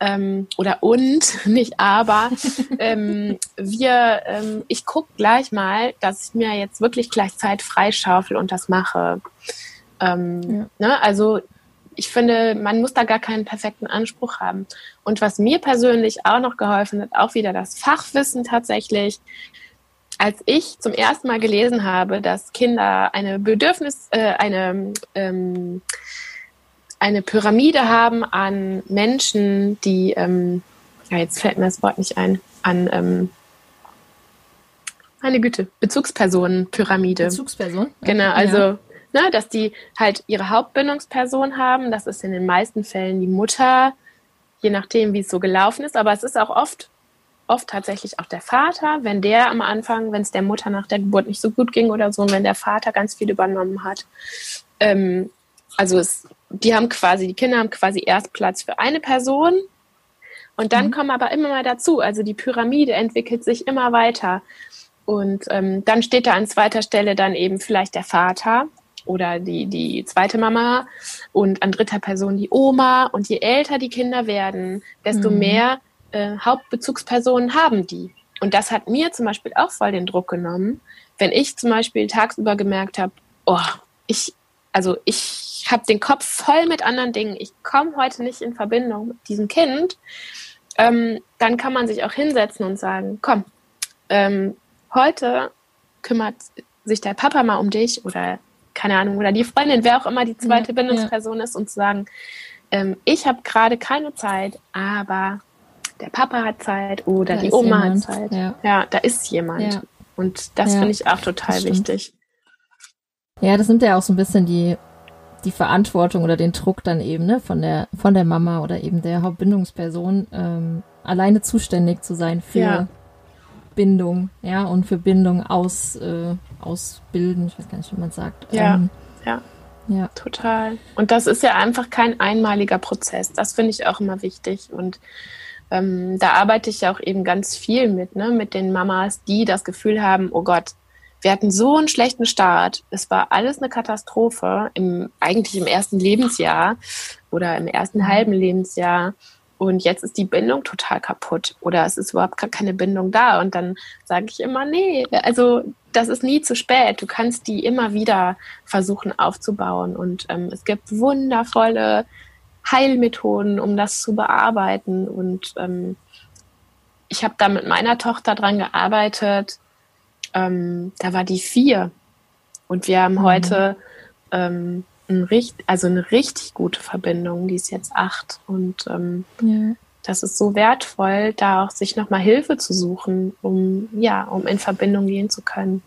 ähm, oder und, nicht aber, ähm, wir, ähm, ich gucke gleich mal, dass ich mir jetzt wirklich gleich Zeit freischaufel und das mache. Ähm, ja. ne? Also ich finde, man muss da gar keinen perfekten Anspruch haben. Und was mir persönlich auch noch geholfen hat, auch wieder das Fachwissen tatsächlich, als ich zum ersten Mal gelesen habe, dass Kinder eine Bedürfnis, äh, eine, ähm, eine Pyramide haben an Menschen, die, ähm, ja, jetzt fällt mir das Wort nicht ein, an, ähm, meine Güte, Bezugspersonen-Pyramide. Bezugsperson? Genau, also, ja. ne, dass die halt ihre Hauptbindungsperson haben. Das ist in den meisten Fällen die Mutter, je nachdem, wie es so gelaufen ist. Aber es ist auch oft oft tatsächlich auch der Vater, wenn der am Anfang, wenn es der Mutter nach der Geburt nicht so gut ging oder so, und wenn der Vater ganz viel übernommen hat. Ähm, also es, die haben quasi, die Kinder haben quasi erst Platz für eine Person und dann mhm. kommen aber immer mal dazu. Also die Pyramide entwickelt sich immer weiter. Und ähm, dann steht da an zweiter Stelle dann eben vielleicht der Vater oder die, die zweite Mama und an dritter Person die Oma. Und je älter die Kinder werden, desto mhm. mehr äh, Hauptbezugspersonen haben die. Und das hat mir zum Beispiel auch voll den Druck genommen, wenn ich zum Beispiel tagsüber gemerkt habe, oh, ich, also ich habe den Kopf voll mit anderen Dingen, ich komme heute nicht in Verbindung mit diesem Kind, ähm, dann kann man sich auch hinsetzen und sagen, komm, ähm, heute kümmert sich der Papa mal um dich oder keine Ahnung, oder die Freundin, wer auch immer die zweite ja, Bindungsperson ja. ist und zu sagen, ähm, ich habe gerade keine Zeit, aber der Papa hat Zeit oder da die Oma jemand. hat Zeit. Ja. ja. da ist jemand. Ja. Und das ja, finde ich auch total wichtig. Ja, das nimmt ja auch so ein bisschen die, die Verantwortung oder den Druck dann eben, ne, von der, von der Mama oder eben der Hauptbindungsperson, ähm, alleine zuständig zu sein für. Bindung, ja, und für Bindung aus, äh, ausbilden, ich weiß gar nicht, wie man sagt. Ja, ähm, ja. Ja. Total. Und das ist ja einfach kein einmaliger Prozess. Das finde ich auch immer wichtig. Und ähm, da arbeite ich ja auch eben ganz viel mit, ne, mit den Mamas, die das Gefühl haben, oh Gott, wir hatten so einen schlechten Start. Es war alles eine Katastrophe, im, eigentlich im ersten Lebensjahr oder im ersten mhm. halben Lebensjahr. Und jetzt ist die Bindung total kaputt oder es ist überhaupt gar keine Bindung da. Und dann sage ich immer, nee, also das ist nie zu spät. Du kannst die immer wieder versuchen aufzubauen. Und ähm, es gibt wundervolle Heilmethoden, um das zu bearbeiten. Und ähm, ich habe da mit meiner Tochter dran gearbeitet. Ähm, da war die vier. Und wir haben mhm. heute ähm, ein richt also eine richtig gute Verbindung. Die ist jetzt acht. Und ähm, ja. das ist so wertvoll, da auch sich nochmal Hilfe zu suchen, um, ja, um in Verbindung gehen zu können.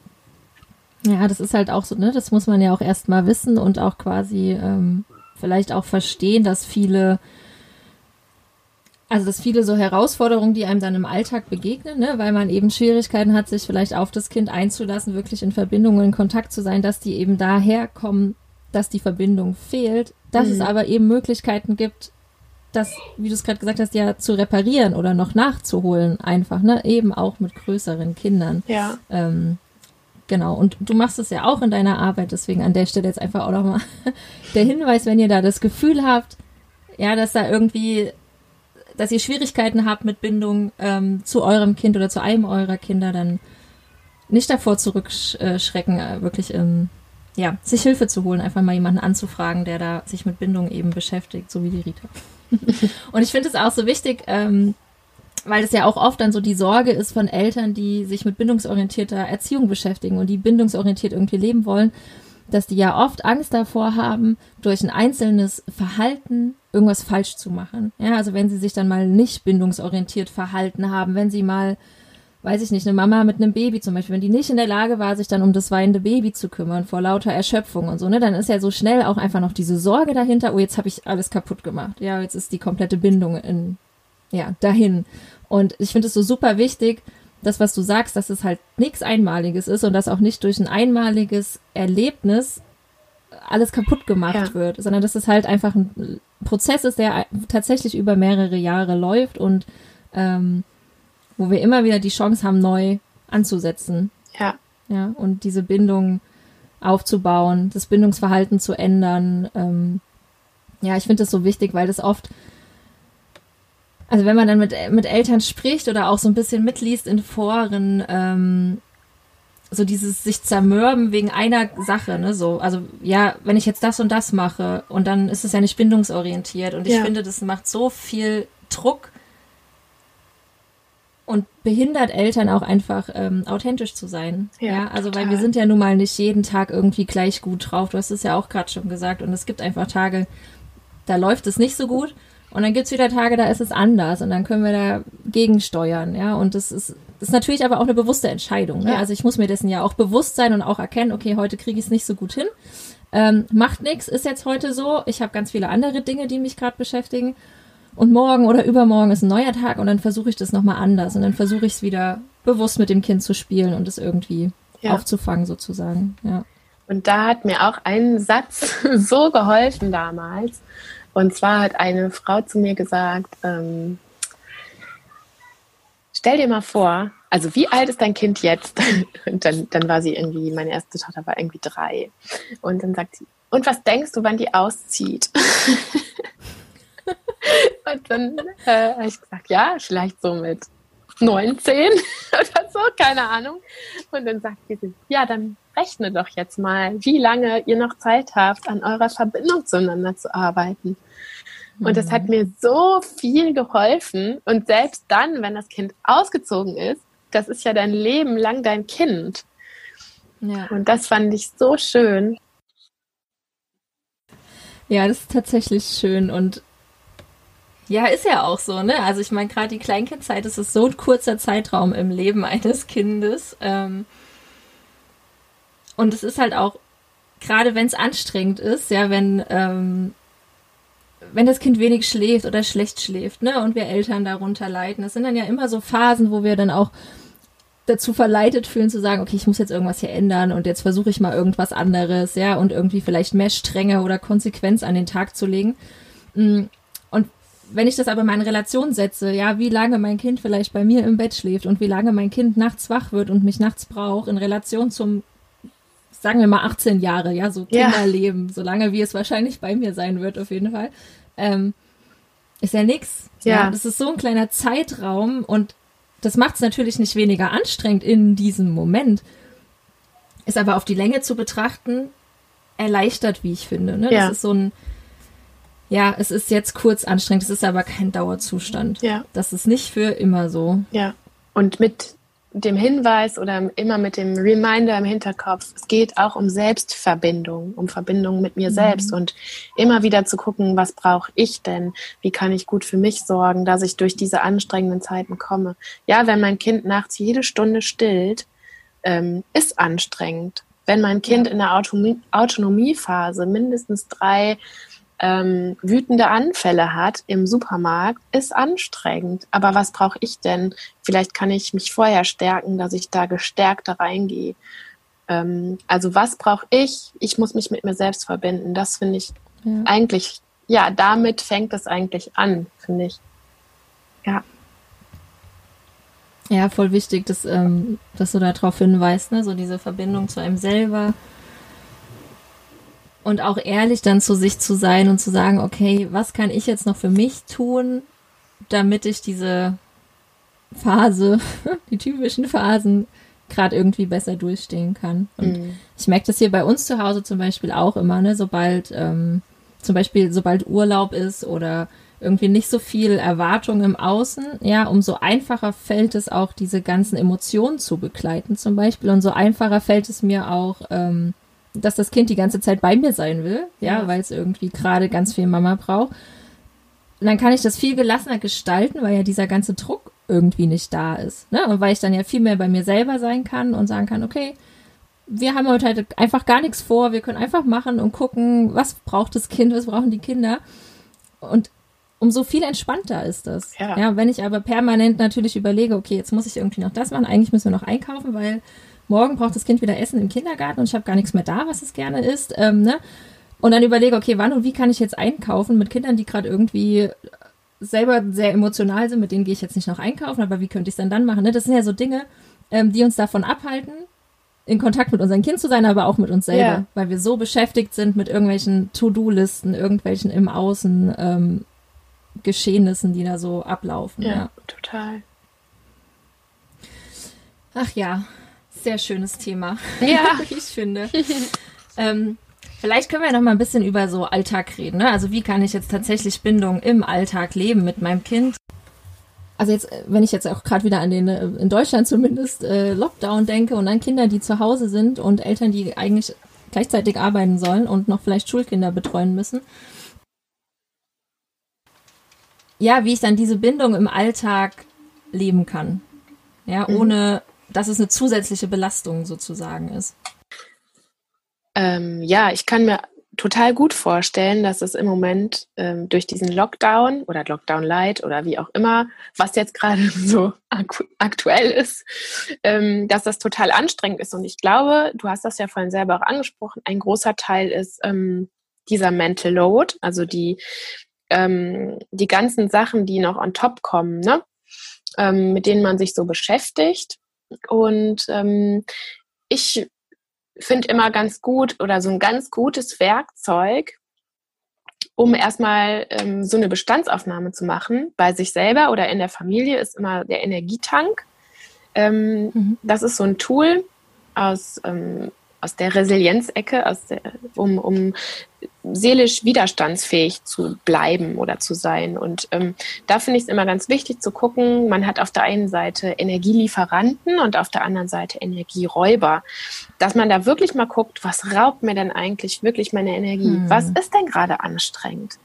Ja, das ist halt auch so, ne? Das muss man ja auch erstmal wissen und auch quasi ähm, vielleicht auch verstehen, dass viele, also dass viele so Herausforderungen, die einem dann im Alltag begegnen, ne, weil man eben Schwierigkeiten hat, sich vielleicht auf das Kind einzulassen, wirklich in Verbindung und in Kontakt zu sein, dass die eben daher kommen, dass die Verbindung fehlt, dass mhm. es aber eben Möglichkeiten gibt, das, wie du es gerade gesagt hast, ja zu reparieren oder noch nachzuholen, einfach, ne? Eben auch mit größeren Kindern. Ja. Ähm, Genau, und du machst es ja auch in deiner Arbeit, deswegen an der Stelle jetzt einfach auch nochmal der Hinweis, wenn ihr da das Gefühl habt, ja, dass da irgendwie, dass ihr Schwierigkeiten habt mit Bindung ähm, zu eurem Kind oder zu einem eurer Kinder, dann nicht davor zurückschrecken, äh, wirklich ähm, ja, sich Hilfe zu holen, einfach mal jemanden anzufragen, der da sich mit Bindung eben beschäftigt, so wie die Rita. und ich finde es auch so wichtig, ähm, weil es ja auch oft dann so die Sorge ist von Eltern, die sich mit bindungsorientierter Erziehung beschäftigen und die bindungsorientiert irgendwie leben wollen, dass die ja oft Angst davor haben, durch ein einzelnes Verhalten irgendwas falsch zu machen. Ja, also wenn sie sich dann mal nicht bindungsorientiert verhalten haben, wenn sie mal, weiß ich nicht, eine Mama mit einem Baby zum Beispiel, wenn die nicht in der Lage war, sich dann um das weinende Baby zu kümmern vor lauter Erschöpfung und so, ne, dann ist ja so schnell auch einfach noch diese Sorge dahinter, oh, jetzt habe ich alles kaputt gemacht. Ja, jetzt ist die komplette Bindung in, ja, dahin. Und ich finde es so super wichtig, das, was du sagst, dass es halt nichts Einmaliges ist und dass auch nicht durch ein einmaliges Erlebnis alles kaputt gemacht ja. wird, sondern dass es halt einfach ein Prozess ist, der tatsächlich über mehrere Jahre läuft und ähm, wo wir immer wieder die Chance haben, neu anzusetzen. Ja. Ja, und diese Bindung aufzubauen, das Bindungsverhalten zu ändern. Ähm, ja, ich finde das so wichtig, weil das oft also wenn man dann mit, mit Eltern spricht oder auch so ein bisschen mitliest in Foren, ähm, so dieses sich zermürben wegen einer Sache, ne, so, also ja, wenn ich jetzt das und das mache und dann ist es ja nicht bindungsorientiert und ich ja. finde, das macht so viel Druck und behindert Eltern auch einfach ähm, authentisch zu sein. Ja, ja also total. weil wir sind ja nun mal nicht jeden Tag irgendwie gleich gut drauf. Du hast es ja auch gerade schon gesagt und es gibt einfach Tage, da läuft es nicht so gut und dann gibt's wieder Tage, da ist es anders und dann können wir da gegensteuern, ja. Und das ist, das ist natürlich aber auch eine bewusste Entscheidung. Ne? Ja. Also ich muss mir dessen ja auch bewusst sein und auch erkennen, okay, heute kriege ich es nicht so gut hin. Ähm, macht nichts, ist jetzt heute so. Ich habe ganz viele andere Dinge, die mich gerade beschäftigen. Und morgen oder übermorgen ist ein neuer Tag und dann versuche ich das nochmal anders. Und dann versuche ich es wieder bewusst mit dem Kind zu spielen und es irgendwie ja. aufzufangen, sozusagen. Ja. Und da hat mir auch ein Satz so geholfen damals. Und zwar hat eine Frau zu mir gesagt, ähm, stell dir mal vor, also wie alt ist dein Kind jetzt? Und dann, dann war sie irgendwie, meine erste Tochter war irgendwie drei. Und dann sagt sie, und was denkst du, wann die auszieht? und dann äh, habe ich gesagt, ja, vielleicht so mit 19 oder so, keine Ahnung. Und dann sagt sie, ja, dann rechne doch jetzt mal, wie lange ihr noch Zeit habt, an eurer Verbindung zueinander zu arbeiten. Und das hat mhm. mir so viel geholfen. Und selbst dann, wenn das Kind ausgezogen ist, das ist ja dein Leben lang dein Kind. Ja. Und das fand ich so schön. Ja, das ist tatsächlich schön. Und ja, ist ja auch so, ne? Also ich meine, gerade die Kleinkindzeit, das ist so ein kurzer Zeitraum im Leben eines Kindes. Ähm, und es ist halt auch, gerade wenn es anstrengend ist, ja, wenn, ähm, wenn das Kind wenig schläft oder schlecht schläft, ne, und wir Eltern darunter leiden, das sind dann ja immer so Phasen, wo wir dann auch dazu verleitet fühlen zu sagen, okay, ich muss jetzt irgendwas hier ändern und jetzt versuche ich mal irgendwas anderes, ja, und irgendwie vielleicht mehr Strenge oder Konsequenz an den Tag zu legen. Mm, und wenn ich das aber mal in Relation setze, ja, wie lange mein Kind vielleicht bei mir im Bett schläft und wie lange mein Kind nachts wach wird und mich nachts braucht, in Relation zum sagen wir mal 18 Jahre, ja, so Kinderleben, ja. so lange wie es wahrscheinlich bei mir sein wird, auf jeden Fall, ähm, ist ja nix. Ja. ja. Das ist so ein kleiner Zeitraum und das macht es natürlich nicht weniger anstrengend in diesem Moment. Ist aber auf die Länge zu betrachten, erleichtert, wie ich finde. Ne? Ja. Das ist so ein, ja, es ist jetzt kurz anstrengend, es ist aber kein Dauerzustand. Ja. Das ist nicht für immer so. Ja. Und mit dem Hinweis oder immer mit dem Reminder im Hinterkopf, es geht auch um Selbstverbindung, um Verbindung mit mir mhm. selbst und immer wieder zu gucken, was brauche ich denn? Wie kann ich gut für mich sorgen, dass ich durch diese anstrengenden Zeiten komme? Ja, wenn mein Kind nachts jede Stunde stillt, ähm, ist anstrengend. Wenn mein Kind in der Autonomie Autonomiephase mindestens drei ähm, wütende Anfälle hat im Supermarkt, ist anstrengend. Aber was brauche ich denn? Vielleicht kann ich mich vorher stärken, dass ich da gestärkter reingehe. Ähm, also was brauche ich? Ich muss mich mit mir selbst verbinden. Das finde ich ja. eigentlich, ja, damit fängt es eigentlich an, finde ich. Ja. Ja, voll wichtig, dass, ähm, dass du darauf hinweist, ne? so diese Verbindung zu einem selber, und auch ehrlich dann zu sich zu sein und zu sagen, okay, was kann ich jetzt noch für mich tun, damit ich diese Phase, die typischen Phasen, gerade irgendwie besser durchstehen kann. Und mhm. ich merke das hier bei uns zu Hause zum Beispiel auch immer, ne, sobald ähm, zum Beispiel sobald Urlaub ist oder irgendwie nicht so viel Erwartung im Außen, ja, umso einfacher fällt es auch, diese ganzen Emotionen zu begleiten zum Beispiel. Und so einfacher fällt es mir auch, ähm, dass das Kind die ganze Zeit bei mir sein will, ja, ja. weil es irgendwie gerade ganz viel Mama braucht. Und dann kann ich das viel gelassener gestalten, weil ja dieser ganze Druck irgendwie nicht da ist. Ne? Und weil ich dann ja viel mehr bei mir selber sein kann und sagen kann, okay, wir haben heute halt einfach gar nichts vor, wir können einfach machen und gucken, was braucht das Kind, was brauchen die Kinder. Und umso viel entspannter ist das. Ja. ja, wenn ich aber permanent natürlich überlege, okay, jetzt muss ich irgendwie noch das machen, eigentlich müssen wir noch einkaufen, weil morgen braucht das Kind wieder Essen im Kindergarten und ich habe gar nichts mehr da, was es gerne isst. Ähm, ne? Und dann überlege, okay, wann und wie kann ich jetzt einkaufen mit Kindern, die gerade irgendwie selber sehr emotional sind, mit denen gehe ich jetzt nicht noch einkaufen, aber wie könnte ich es dann dann machen? Ne? Das sind ja so Dinge, ähm, die uns davon abhalten, in Kontakt mit unserem Kind zu sein, aber auch mit uns selber, ja. weil wir so beschäftigt sind mit irgendwelchen To-Do-Listen, irgendwelchen im Außen ähm, Geschehnissen, die da so ablaufen. Ja, ja, total. Ach ja, sehr schönes Thema. Ja, ich finde. ähm, vielleicht können wir noch mal ein bisschen über so Alltag reden. Ne? Also wie kann ich jetzt tatsächlich Bindung im Alltag leben mit meinem Kind? Also jetzt, wenn ich jetzt auch gerade wieder an den, äh, in Deutschland zumindest, äh, Lockdown denke und an Kinder, die zu Hause sind und Eltern, die eigentlich gleichzeitig arbeiten sollen und noch vielleicht Schulkinder betreuen müssen ja, wie ich dann diese Bindung im Alltag leben kann. Ja, mhm. ohne dass es eine zusätzliche Belastung sozusagen ist. Ähm, ja, ich kann mir total gut vorstellen, dass es im Moment ähm, durch diesen Lockdown oder Lockdown Light oder wie auch immer, was jetzt gerade so aktuell ist, ähm, dass das total anstrengend ist. Und ich glaube, du hast das ja vorhin selber auch angesprochen, ein großer Teil ist ähm, dieser Mental Load, also die ähm, die ganzen Sachen, die noch on top kommen, ne? Ähm, mit denen man sich so beschäftigt. Und ähm, ich finde immer ganz gut oder so ein ganz gutes Werkzeug, um erstmal ähm, so eine Bestandsaufnahme zu machen bei sich selber oder in der Familie, ist immer der Energietank. Ähm, mhm. Das ist so ein Tool aus ähm, aus der Resilienzecke, aus der, um, um seelisch widerstandsfähig zu bleiben oder zu sein. Und ähm, da finde ich es immer ganz wichtig zu gucken, man hat auf der einen Seite Energielieferanten und auf der anderen Seite Energieräuber. Dass man da wirklich mal guckt, was raubt mir denn eigentlich wirklich meine Energie? Hm. Was ist denn gerade anstrengend?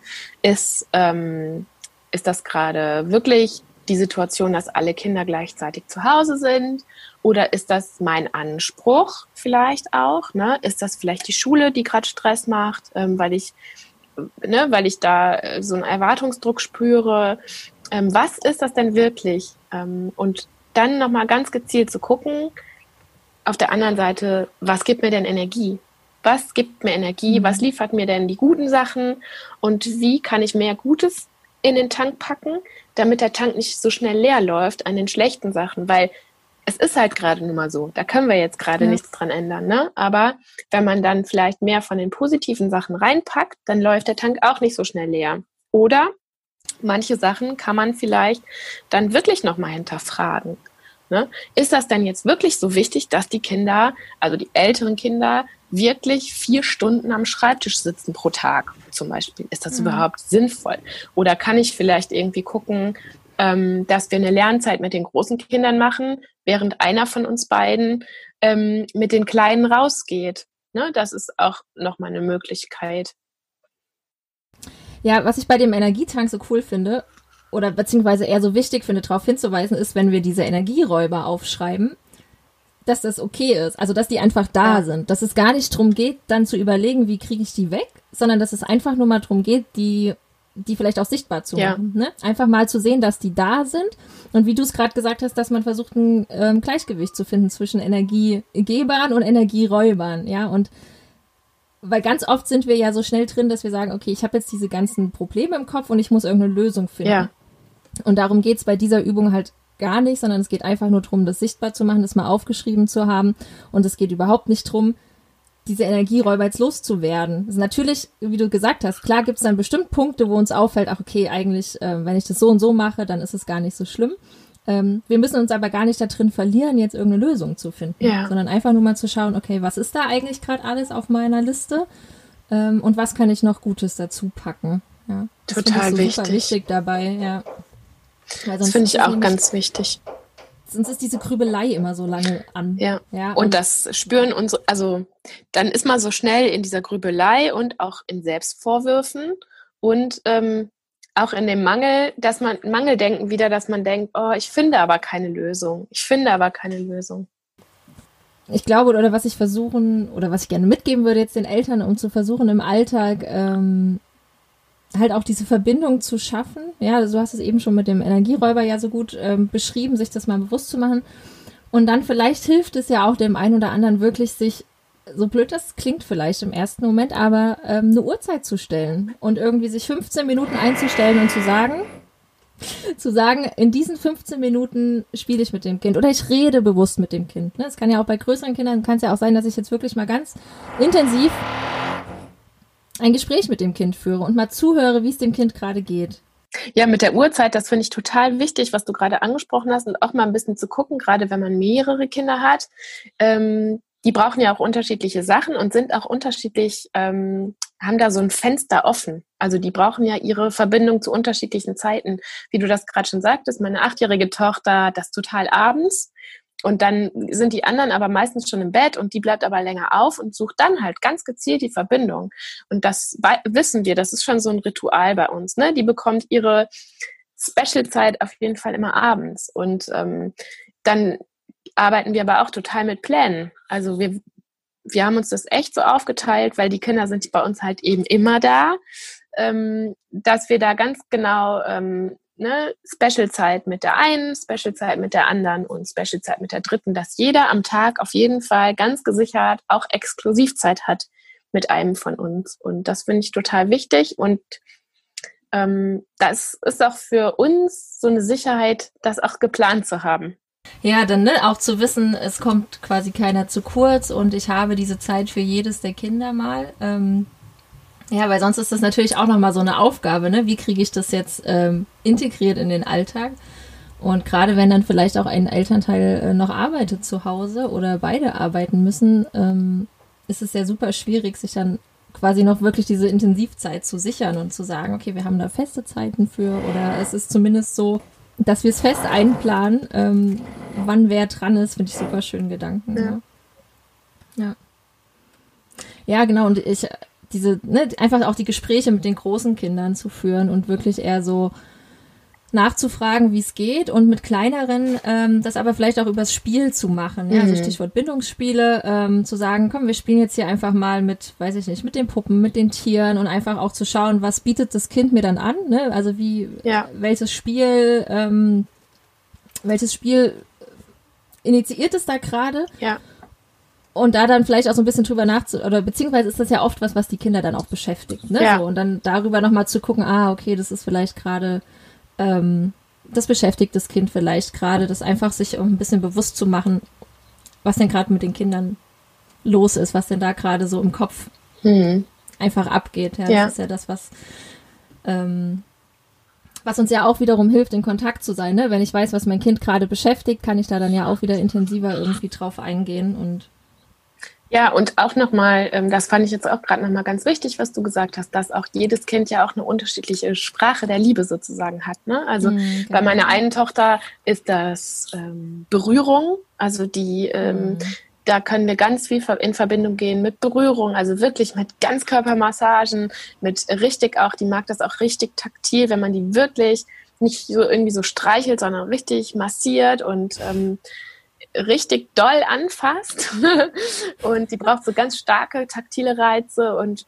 Ist, ähm, ist das gerade wirklich die Situation, dass alle Kinder gleichzeitig zu Hause sind? Oder ist das mein Anspruch vielleicht auch? Ne? Ist das vielleicht die Schule, die gerade Stress macht, ähm, weil ich, ne, weil ich da äh, so einen Erwartungsdruck spüre? Ähm, was ist das denn wirklich? Ähm, und dann nochmal ganz gezielt zu gucken, auf der anderen Seite, was gibt mir denn Energie? Was gibt mir Energie? Mhm. Was liefert mir denn die guten Sachen? Und wie kann ich mehr Gutes in den Tank packen, damit der Tank nicht so schnell leer läuft an den schlechten Sachen? Weil es ist halt gerade nun mal so. Da können wir jetzt gerade ja. nichts dran ändern. Ne? Aber wenn man dann vielleicht mehr von den positiven Sachen reinpackt, dann läuft der Tank auch nicht so schnell leer. Oder manche Sachen kann man vielleicht dann wirklich nochmal hinterfragen. Ne? Ist das denn jetzt wirklich so wichtig, dass die Kinder, also die älteren Kinder, wirklich vier Stunden am Schreibtisch sitzen pro Tag zum Beispiel? Ist das mhm. überhaupt sinnvoll? Oder kann ich vielleicht irgendwie gucken, ähm, dass wir eine Lernzeit mit den großen Kindern machen, während einer von uns beiden ähm, mit den Kleinen rausgeht. Ne? Das ist auch nochmal eine Möglichkeit. Ja, was ich bei dem Energietank so cool finde, oder beziehungsweise eher so wichtig finde, darauf hinzuweisen, ist, wenn wir diese Energieräuber aufschreiben, dass das okay ist. Also, dass die einfach da ja. sind. Dass es gar nicht darum geht, dann zu überlegen, wie kriege ich die weg, sondern dass es einfach nur mal darum geht, die die vielleicht auch sichtbar zu ja. machen. Ne? Einfach mal zu sehen, dass die da sind. Und wie du es gerade gesagt hast, dass man versucht, ein ähm, Gleichgewicht zu finden zwischen Energiegebern und Energieräubern. Ja, und weil ganz oft sind wir ja so schnell drin, dass wir sagen, okay, ich habe jetzt diese ganzen Probleme im Kopf und ich muss irgendeine Lösung finden. Ja. Und darum geht's bei dieser Übung halt gar nicht, sondern es geht einfach nur darum, das sichtbar zu machen, das mal aufgeschrieben zu haben. Und es geht überhaupt nicht darum, diese Energieräuber jetzt loszuwerden. Also natürlich, wie du gesagt hast, klar gibt es dann bestimmt Punkte, wo uns auffällt, ach okay, eigentlich, äh, wenn ich das so und so mache, dann ist es gar nicht so schlimm. Ähm, wir müssen uns aber gar nicht da drin verlieren, jetzt irgendeine Lösung zu finden, ja. sondern einfach nur mal zu schauen, okay, was ist da eigentlich gerade alles auf meiner Liste ähm, und was kann ich noch Gutes dazu packen. Ja. Das Total wichtig. wichtig dabei, ja. Das finde ich auch ganz wichtig. Sonst ist diese Grübelei immer so lange an. Ja. ja und, und das spüren unsere, also dann ist man so schnell in dieser Grübelei und auch in Selbstvorwürfen und ähm, auch in dem Mangel, dass man Mangeldenken wieder, dass man denkt, oh, ich finde aber keine Lösung. Ich finde aber keine Lösung. Ich glaube, oder was ich versuchen, oder was ich gerne mitgeben würde jetzt den Eltern, um zu versuchen im Alltag ähm, halt auch diese Verbindung zu schaffen. Ja, du hast es eben schon mit dem Energieräuber ja so gut ähm, beschrieben, sich das mal bewusst zu machen. Und dann vielleicht hilft es ja auch dem einen oder anderen wirklich, sich, so blöd das klingt vielleicht im ersten Moment, aber ähm, eine Uhrzeit zu stellen und irgendwie sich 15 Minuten einzustellen und zu sagen, zu sagen, in diesen 15 Minuten spiele ich mit dem Kind oder ich rede bewusst mit dem Kind. Es kann ja auch bei größeren Kindern, kann es ja auch sein, dass ich jetzt wirklich mal ganz intensiv ein Gespräch mit dem Kind führe und mal zuhöre, wie es dem Kind gerade geht. Ja, mit der Uhrzeit, das finde ich total wichtig, was du gerade angesprochen hast und auch mal ein bisschen zu gucken, gerade wenn man mehrere Kinder hat. Ähm, die brauchen ja auch unterschiedliche Sachen und sind auch unterschiedlich, ähm, haben da so ein Fenster offen. Also die brauchen ja ihre Verbindung zu unterschiedlichen Zeiten. Wie du das gerade schon sagtest, meine achtjährige Tochter, das total abends. Und dann sind die anderen aber meistens schon im Bett und die bleibt aber länger auf und sucht dann halt ganz gezielt die Verbindung. Und das wissen wir, das ist schon so ein Ritual bei uns. Ne? Die bekommt ihre Special-Zeit auf jeden Fall immer abends. Und ähm, dann arbeiten wir aber auch total mit Plänen. Also wir, wir haben uns das echt so aufgeteilt, weil die Kinder sind bei uns halt eben immer da, ähm, dass wir da ganz genau ähm, ne, Special-Zeit mit der einen, Special-Zeit mit der anderen und Special-Zeit mit der dritten, dass jeder am Tag auf jeden Fall ganz gesichert auch Exklusivzeit hat mit einem von uns. Und das finde ich total wichtig und ähm, das ist auch für uns so eine Sicherheit, das auch geplant zu haben. Ja, dann ne, auch zu wissen, es kommt quasi keiner zu kurz und ich habe diese Zeit für jedes der Kinder mal. Ähm, ja, weil sonst ist das natürlich auch nochmal so eine Aufgabe, ne? Wie kriege ich das jetzt ähm, integriert in den Alltag? Und gerade wenn dann vielleicht auch ein Elternteil äh, noch arbeitet zu Hause oder beide arbeiten müssen, ähm, ist es ja super schwierig, sich dann quasi noch wirklich diese Intensivzeit zu sichern und zu sagen, okay, wir haben da feste Zeiten für oder es ist zumindest so, dass wir es fest einplanen, ähm, wann wer dran ist, finde ich super schönen Gedanken. Ja. ja. Ja. Ja, genau. Und ich diese, ne, einfach auch die Gespräche mit den großen Kindern zu führen und wirklich eher so nachzufragen, wie es geht und mit kleineren ähm, das aber vielleicht auch übers Spiel zu machen. Ja? Also mhm. Also Stichwort Bindungsspiele, ähm, zu sagen, komm, wir spielen jetzt hier einfach mal mit, weiß ich nicht, mit den Puppen, mit den Tieren und einfach auch zu schauen, was bietet das Kind mir dann an, ne? Also wie, ja. welches Spiel, ähm, welches Spiel initiiert es da gerade? Ja und da dann vielleicht auch so ein bisschen drüber nachzu oder beziehungsweise ist das ja oft was, was die Kinder dann auch beschäftigt, ne? Ja. So, und dann darüber nochmal zu gucken, ah, okay, das ist vielleicht gerade, ähm, das beschäftigt das Kind vielleicht gerade, das einfach sich um ein bisschen bewusst zu machen, was denn gerade mit den Kindern los ist, was denn da gerade so im Kopf hm. einfach abgeht. Ja, ja, das ist ja das, was ähm, was uns ja auch wiederum hilft, in Kontakt zu sein. Ne? Wenn ich weiß, was mein Kind gerade beschäftigt, kann ich da dann ja auch wieder intensiver irgendwie drauf eingehen und ja, und auch nochmal, ähm, das fand ich jetzt auch gerade nochmal ganz wichtig, was du gesagt hast, dass auch jedes Kind ja auch eine unterschiedliche Sprache der Liebe sozusagen hat. Ne? Also mhm, genau. bei meiner einen Tochter ist das ähm, Berührung, also die, ähm, mhm. da können wir ganz viel in Verbindung gehen mit Berührung, also wirklich mit Ganzkörpermassagen, mit richtig auch, die mag das auch richtig taktil, wenn man die wirklich nicht so irgendwie so streichelt, sondern richtig massiert und ähm, richtig doll anfasst. und sie braucht so ganz starke taktile Reize und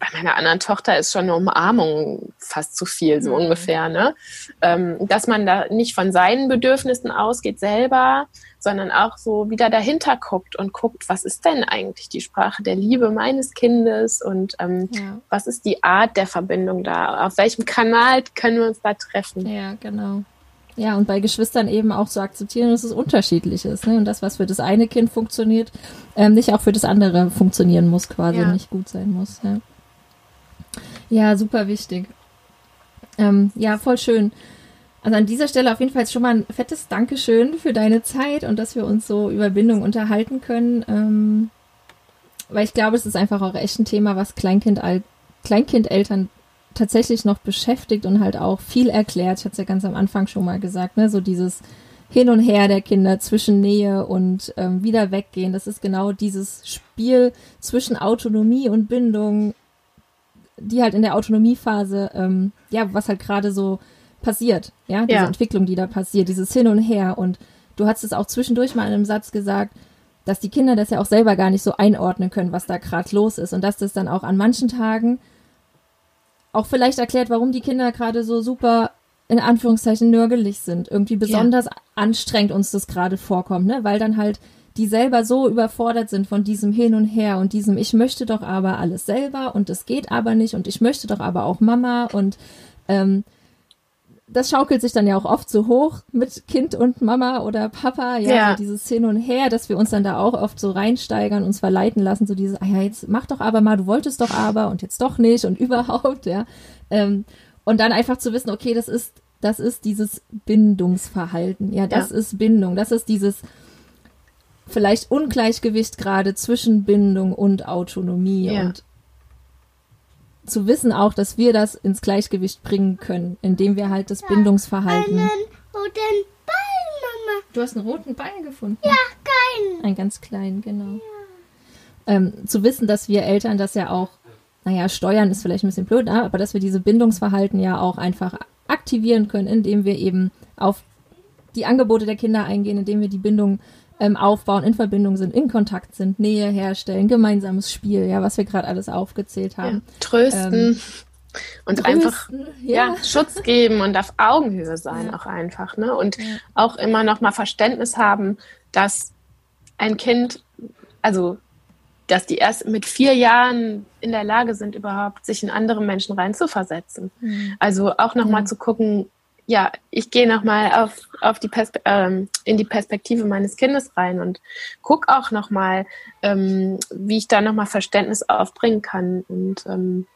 bei meiner anderen Tochter ist schon eine Umarmung fast zu viel, so mhm. ungefähr. Ne? Ähm, dass man da nicht von seinen Bedürfnissen ausgeht selber, sondern auch so wieder dahinter guckt und guckt, was ist denn eigentlich die Sprache der Liebe meines Kindes und ähm, ja. was ist die Art der Verbindung da? Auf welchem Kanal können wir uns da treffen? Ja, genau. Ja, und bei Geschwistern eben auch zu akzeptieren, dass es unterschiedlich ist. Ne? Und das, was für das eine Kind funktioniert, ähm, nicht auch für das andere funktionieren muss, quasi ja. nicht gut sein muss. Ja, ja super wichtig. Ähm, ja, voll schön. Also an dieser Stelle auf jeden Fall schon mal ein fettes Dankeschön für deine Zeit und dass wir uns so über Bindung unterhalten können. Ähm, weil ich glaube, es ist einfach auch echt ein Thema, was Kleinkind, Kleinkindeltern tatsächlich noch beschäftigt und halt auch viel erklärt. Ich hatte es ja ganz am Anfang schon mal gesagt, ne? So dieses Hin und Her der Kinder zwischen Nähe und ähm, wieder weggehen. Das ist genau dieses Spiel zwischen Autonomie und Bindung, die halt in der Autonomiephase, ähm, ja, was halt gerade so passiert, ja, diese ja. Entwicklung, die da passiert, dieses Hin und Her. Und du hast es auch zwischendurch mal in einem Satz gesagt, dass die Kinder das ja auch selber gar nicht so einordnen können, was da gerade los ist. Und dass das dann auch an manchen Tagen auch vielleicht erklärt, warum die Kinder gerade so super in Anführungszeichen nörgelig sind. Irgendwie besonders ja. anstrengend uns das gerade vorkommt, ne? Weil dann halt die selber so überfordert sind von diesem Hin und Her und diesem Ich möchte doch aber alles selber und es geht aber nicht und ich möchte doch aber auch Mama und ähm, das schaukelt sich dann ja auch oft so hoch mit Kind und Mama oder Papa, ja, ja. So dieses Hin und Her, dass wir uns dann da auch oft so reinsteigern, uns verleiten lassen, so dieses, ah ja, jetzt mach doch aber mal, du wolltest doch aber und jetzt doch nicht und überhaupt, ja. Ähm, und dann einfach zu wissen, okay, das ist, das ist dieses Bindungsverhalten, ja, das ja. ist Bindung, das ist dieses vielleicht Ungleichgewicht gerade zwischen Bindung und Autonomie ja. und zu wissen auch, dass wir das ins Gleichgewicht bringen können, indem wir halt das ja, Bindungsverhalten. Einen roten Ball, Mama. Du hast einen roten Ball gefunden. Ja, keinen. Einen ganz kleinen, genau. Ja. Ähm, zu wissen, dass wir Eltern das ja auch, naja, steuern ist vielleicht ein bisschen blöd, ne, aber dass wir diese Bindungsverhalten ja auch einfach aktivieren können, indem wir eben auf die Angebote der Kinder eingehen, indem wir die Bindung ähm, aufbauen, in Verbindung sind, in Kontakt sind, Nähe herstellen, gemeinsames Spiel, ja, was wir gerade alles aufgezählt haben. Ja, trösten. Ähm, und trösten, einfach ja. ja. Schutz geben und auf Augenhöhe sein ja. auch einfach, ne? Und auch immer noch mal Verständnis haben, dass ein Kind, also dass die erst mit vier Jahren in der Lage sind, überhaupt sich in andere Menschen reinzuversetzen. Mhm. Also auch nochmal zu gucken, ja, ich gehe nochmal auf, auf die Perspe ähm, in die Perspektive meines Kindes rein und gucke auch nochmal, ähm, wie ich da nochmal Verständnis aufbringen kann. Und ähm,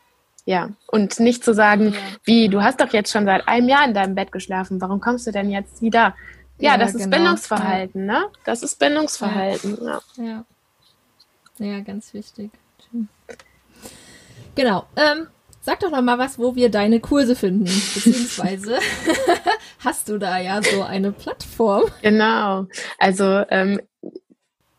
ja, und nicht zu sagen, ja. wie, du hast doch jetzt schon seit einem Jahr in deinem Bett geschlafen, warum kommst du denn jetzt wieder? Ja, ja das genau. ist Bindungsverhalten, ne? Das ist Bindungsverhalten, ja. Ja, ja ganz wichtig. Genau. Ähm, Sag doch noch mal was, wo wir deine Kurse finden, beziehungsweise hast du da ja so eine Plattform. Genau, also ähm,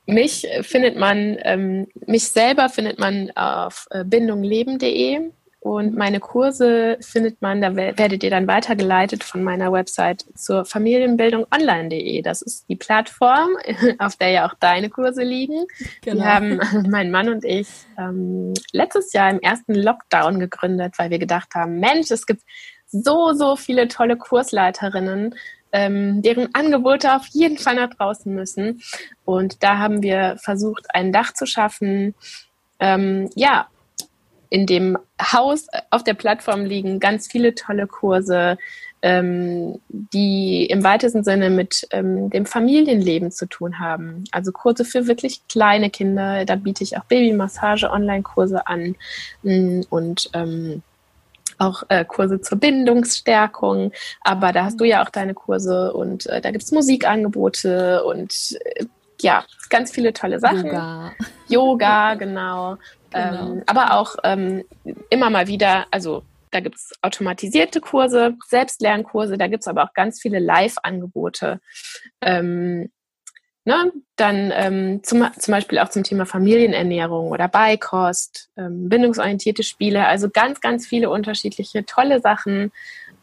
mich findet man, ähm, mich selber findet man auf äh, bindungleben.de und meine Kurse findet man, da werdet ihr dann weitergeleitet von meiner Website zur Familienbildung online.de. Das ist die Plattform, auf der ja auch deine Kurse liegen. Genau. Die haben mein Mann und ich ähm, letztes Jahr im ersten Lockdown gegründet, weil wir gedacht haben, Mensch, es gibt so, so viele tolle Kursleiterinnen, ähm, deren Angebote auf jeden Fall nach draußen müssen. Und da haben wir versucht, ein Dach zu schaffen, ähm, ja, in dem Haus auf der Plattform liegen ganz viele tolle Kurse, ähm, die im weitesten Sinne mit ähm, dem Familienleben zu tun haben. Also Kurse für wirklich kleine Kinder. Da biete ich auch Babymassage, Online-Kurse an mm, und ähm, auch äh, Kurse zur Bindungsstärkung. Aber da hast du ja auch deine Kurse und äh, da gibt's Musikangebote und äh, ja, ganz viele tolle Sachen. Yoga. Yoga, genau. Genau. Ähm, aber auch ähm, immer mal wieder, also da gibt es automatisierte Kurse, Selbstlernkurse, da gibt es aber auch ganz viele Live-Angebote. Ähm, ne? Dann ähm, zum, zum Beispiel auch zum Thema Familienernährung oder Beikost, ähm, bindungsorientierte Spiele, also ganz, ganz viele unterschiedliche tolle Sachen.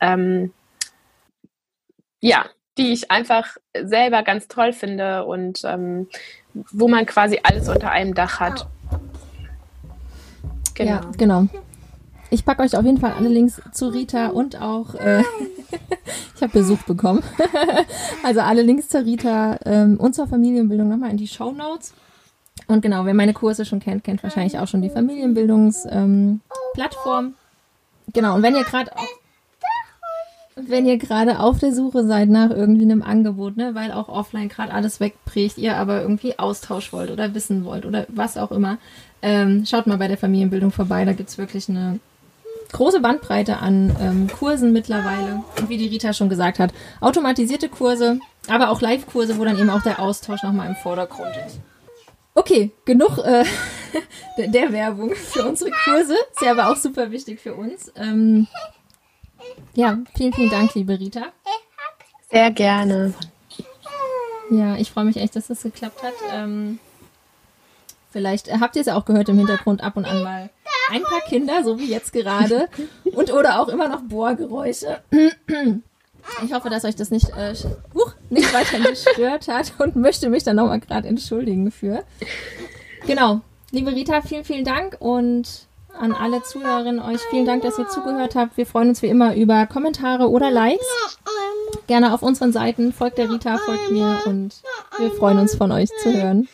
Ähm, ja, die ich einfach selber ganz toll finde und ähm, wo man quasi alles unter einem Dach hat. Genau. Ja, genau. Ich packe euch auf jeden Fall alle Links zu Rita und auch, äh, ich habe Besuch bekommen. also alle Links zu Rita ähm, und zur Familienbildung nochmal in die Show Notes. Und genau, wer meine Kurse schon kennt, kennt wahrscheinlich auch schon die Familienbildungsplattform. Ähm, genau, und wenn ihr gerade wenn ihr gerade auf der Suche seid nach irgendwie einem Angebot, ne, weil auch offline gerade alles wegbricht, ihr aber irgendwie Austausch wollt oder wissen wollt oder was auch immer, ähm, schaut mal bei der Familienbildung vorbei. Da gibt es wirklich eine große Bandbreite an ähm, Kursen mittlerweile. Und wie die Rita schon gesagt hat, automatisierte Kurse, aber auch Live-Kurse, wo dann eben auch der Austausch nochmal im Vordergrund ist. Okay, genug äh, der, der, Werbung für unsere Kurse. Ist ja aber auch super wichtig für uns. Ähm, ja, vielen, vielen Dank, liebe Rita. Sehr gerne. Ja, ich freue mich echt, dass das geklappt hat. Ähm, vielleicht habt ihr es ja auch gehört im Hintergrund ab und an mal ein paar Kinder, so wie jetzt gerade. Und oder auch immer noch Bohrgeräusche. Ich hoffe, dass euch das nicht, äh, huch, nicht weiter gestört hat und möchte mich dann nochmal gerade entschuldigen für. Genau. Liebe Rita, vielen, vielen Dank und an alle Zuhörerinnen euch vielen Dank, dass ihr zugehört habt. Wir freuen uns wie immer über Kommentare oder Likes. Gerne auf unseren Seiten. Folgt der Rita, folgt mir und wir freuen uns von euch zu hören.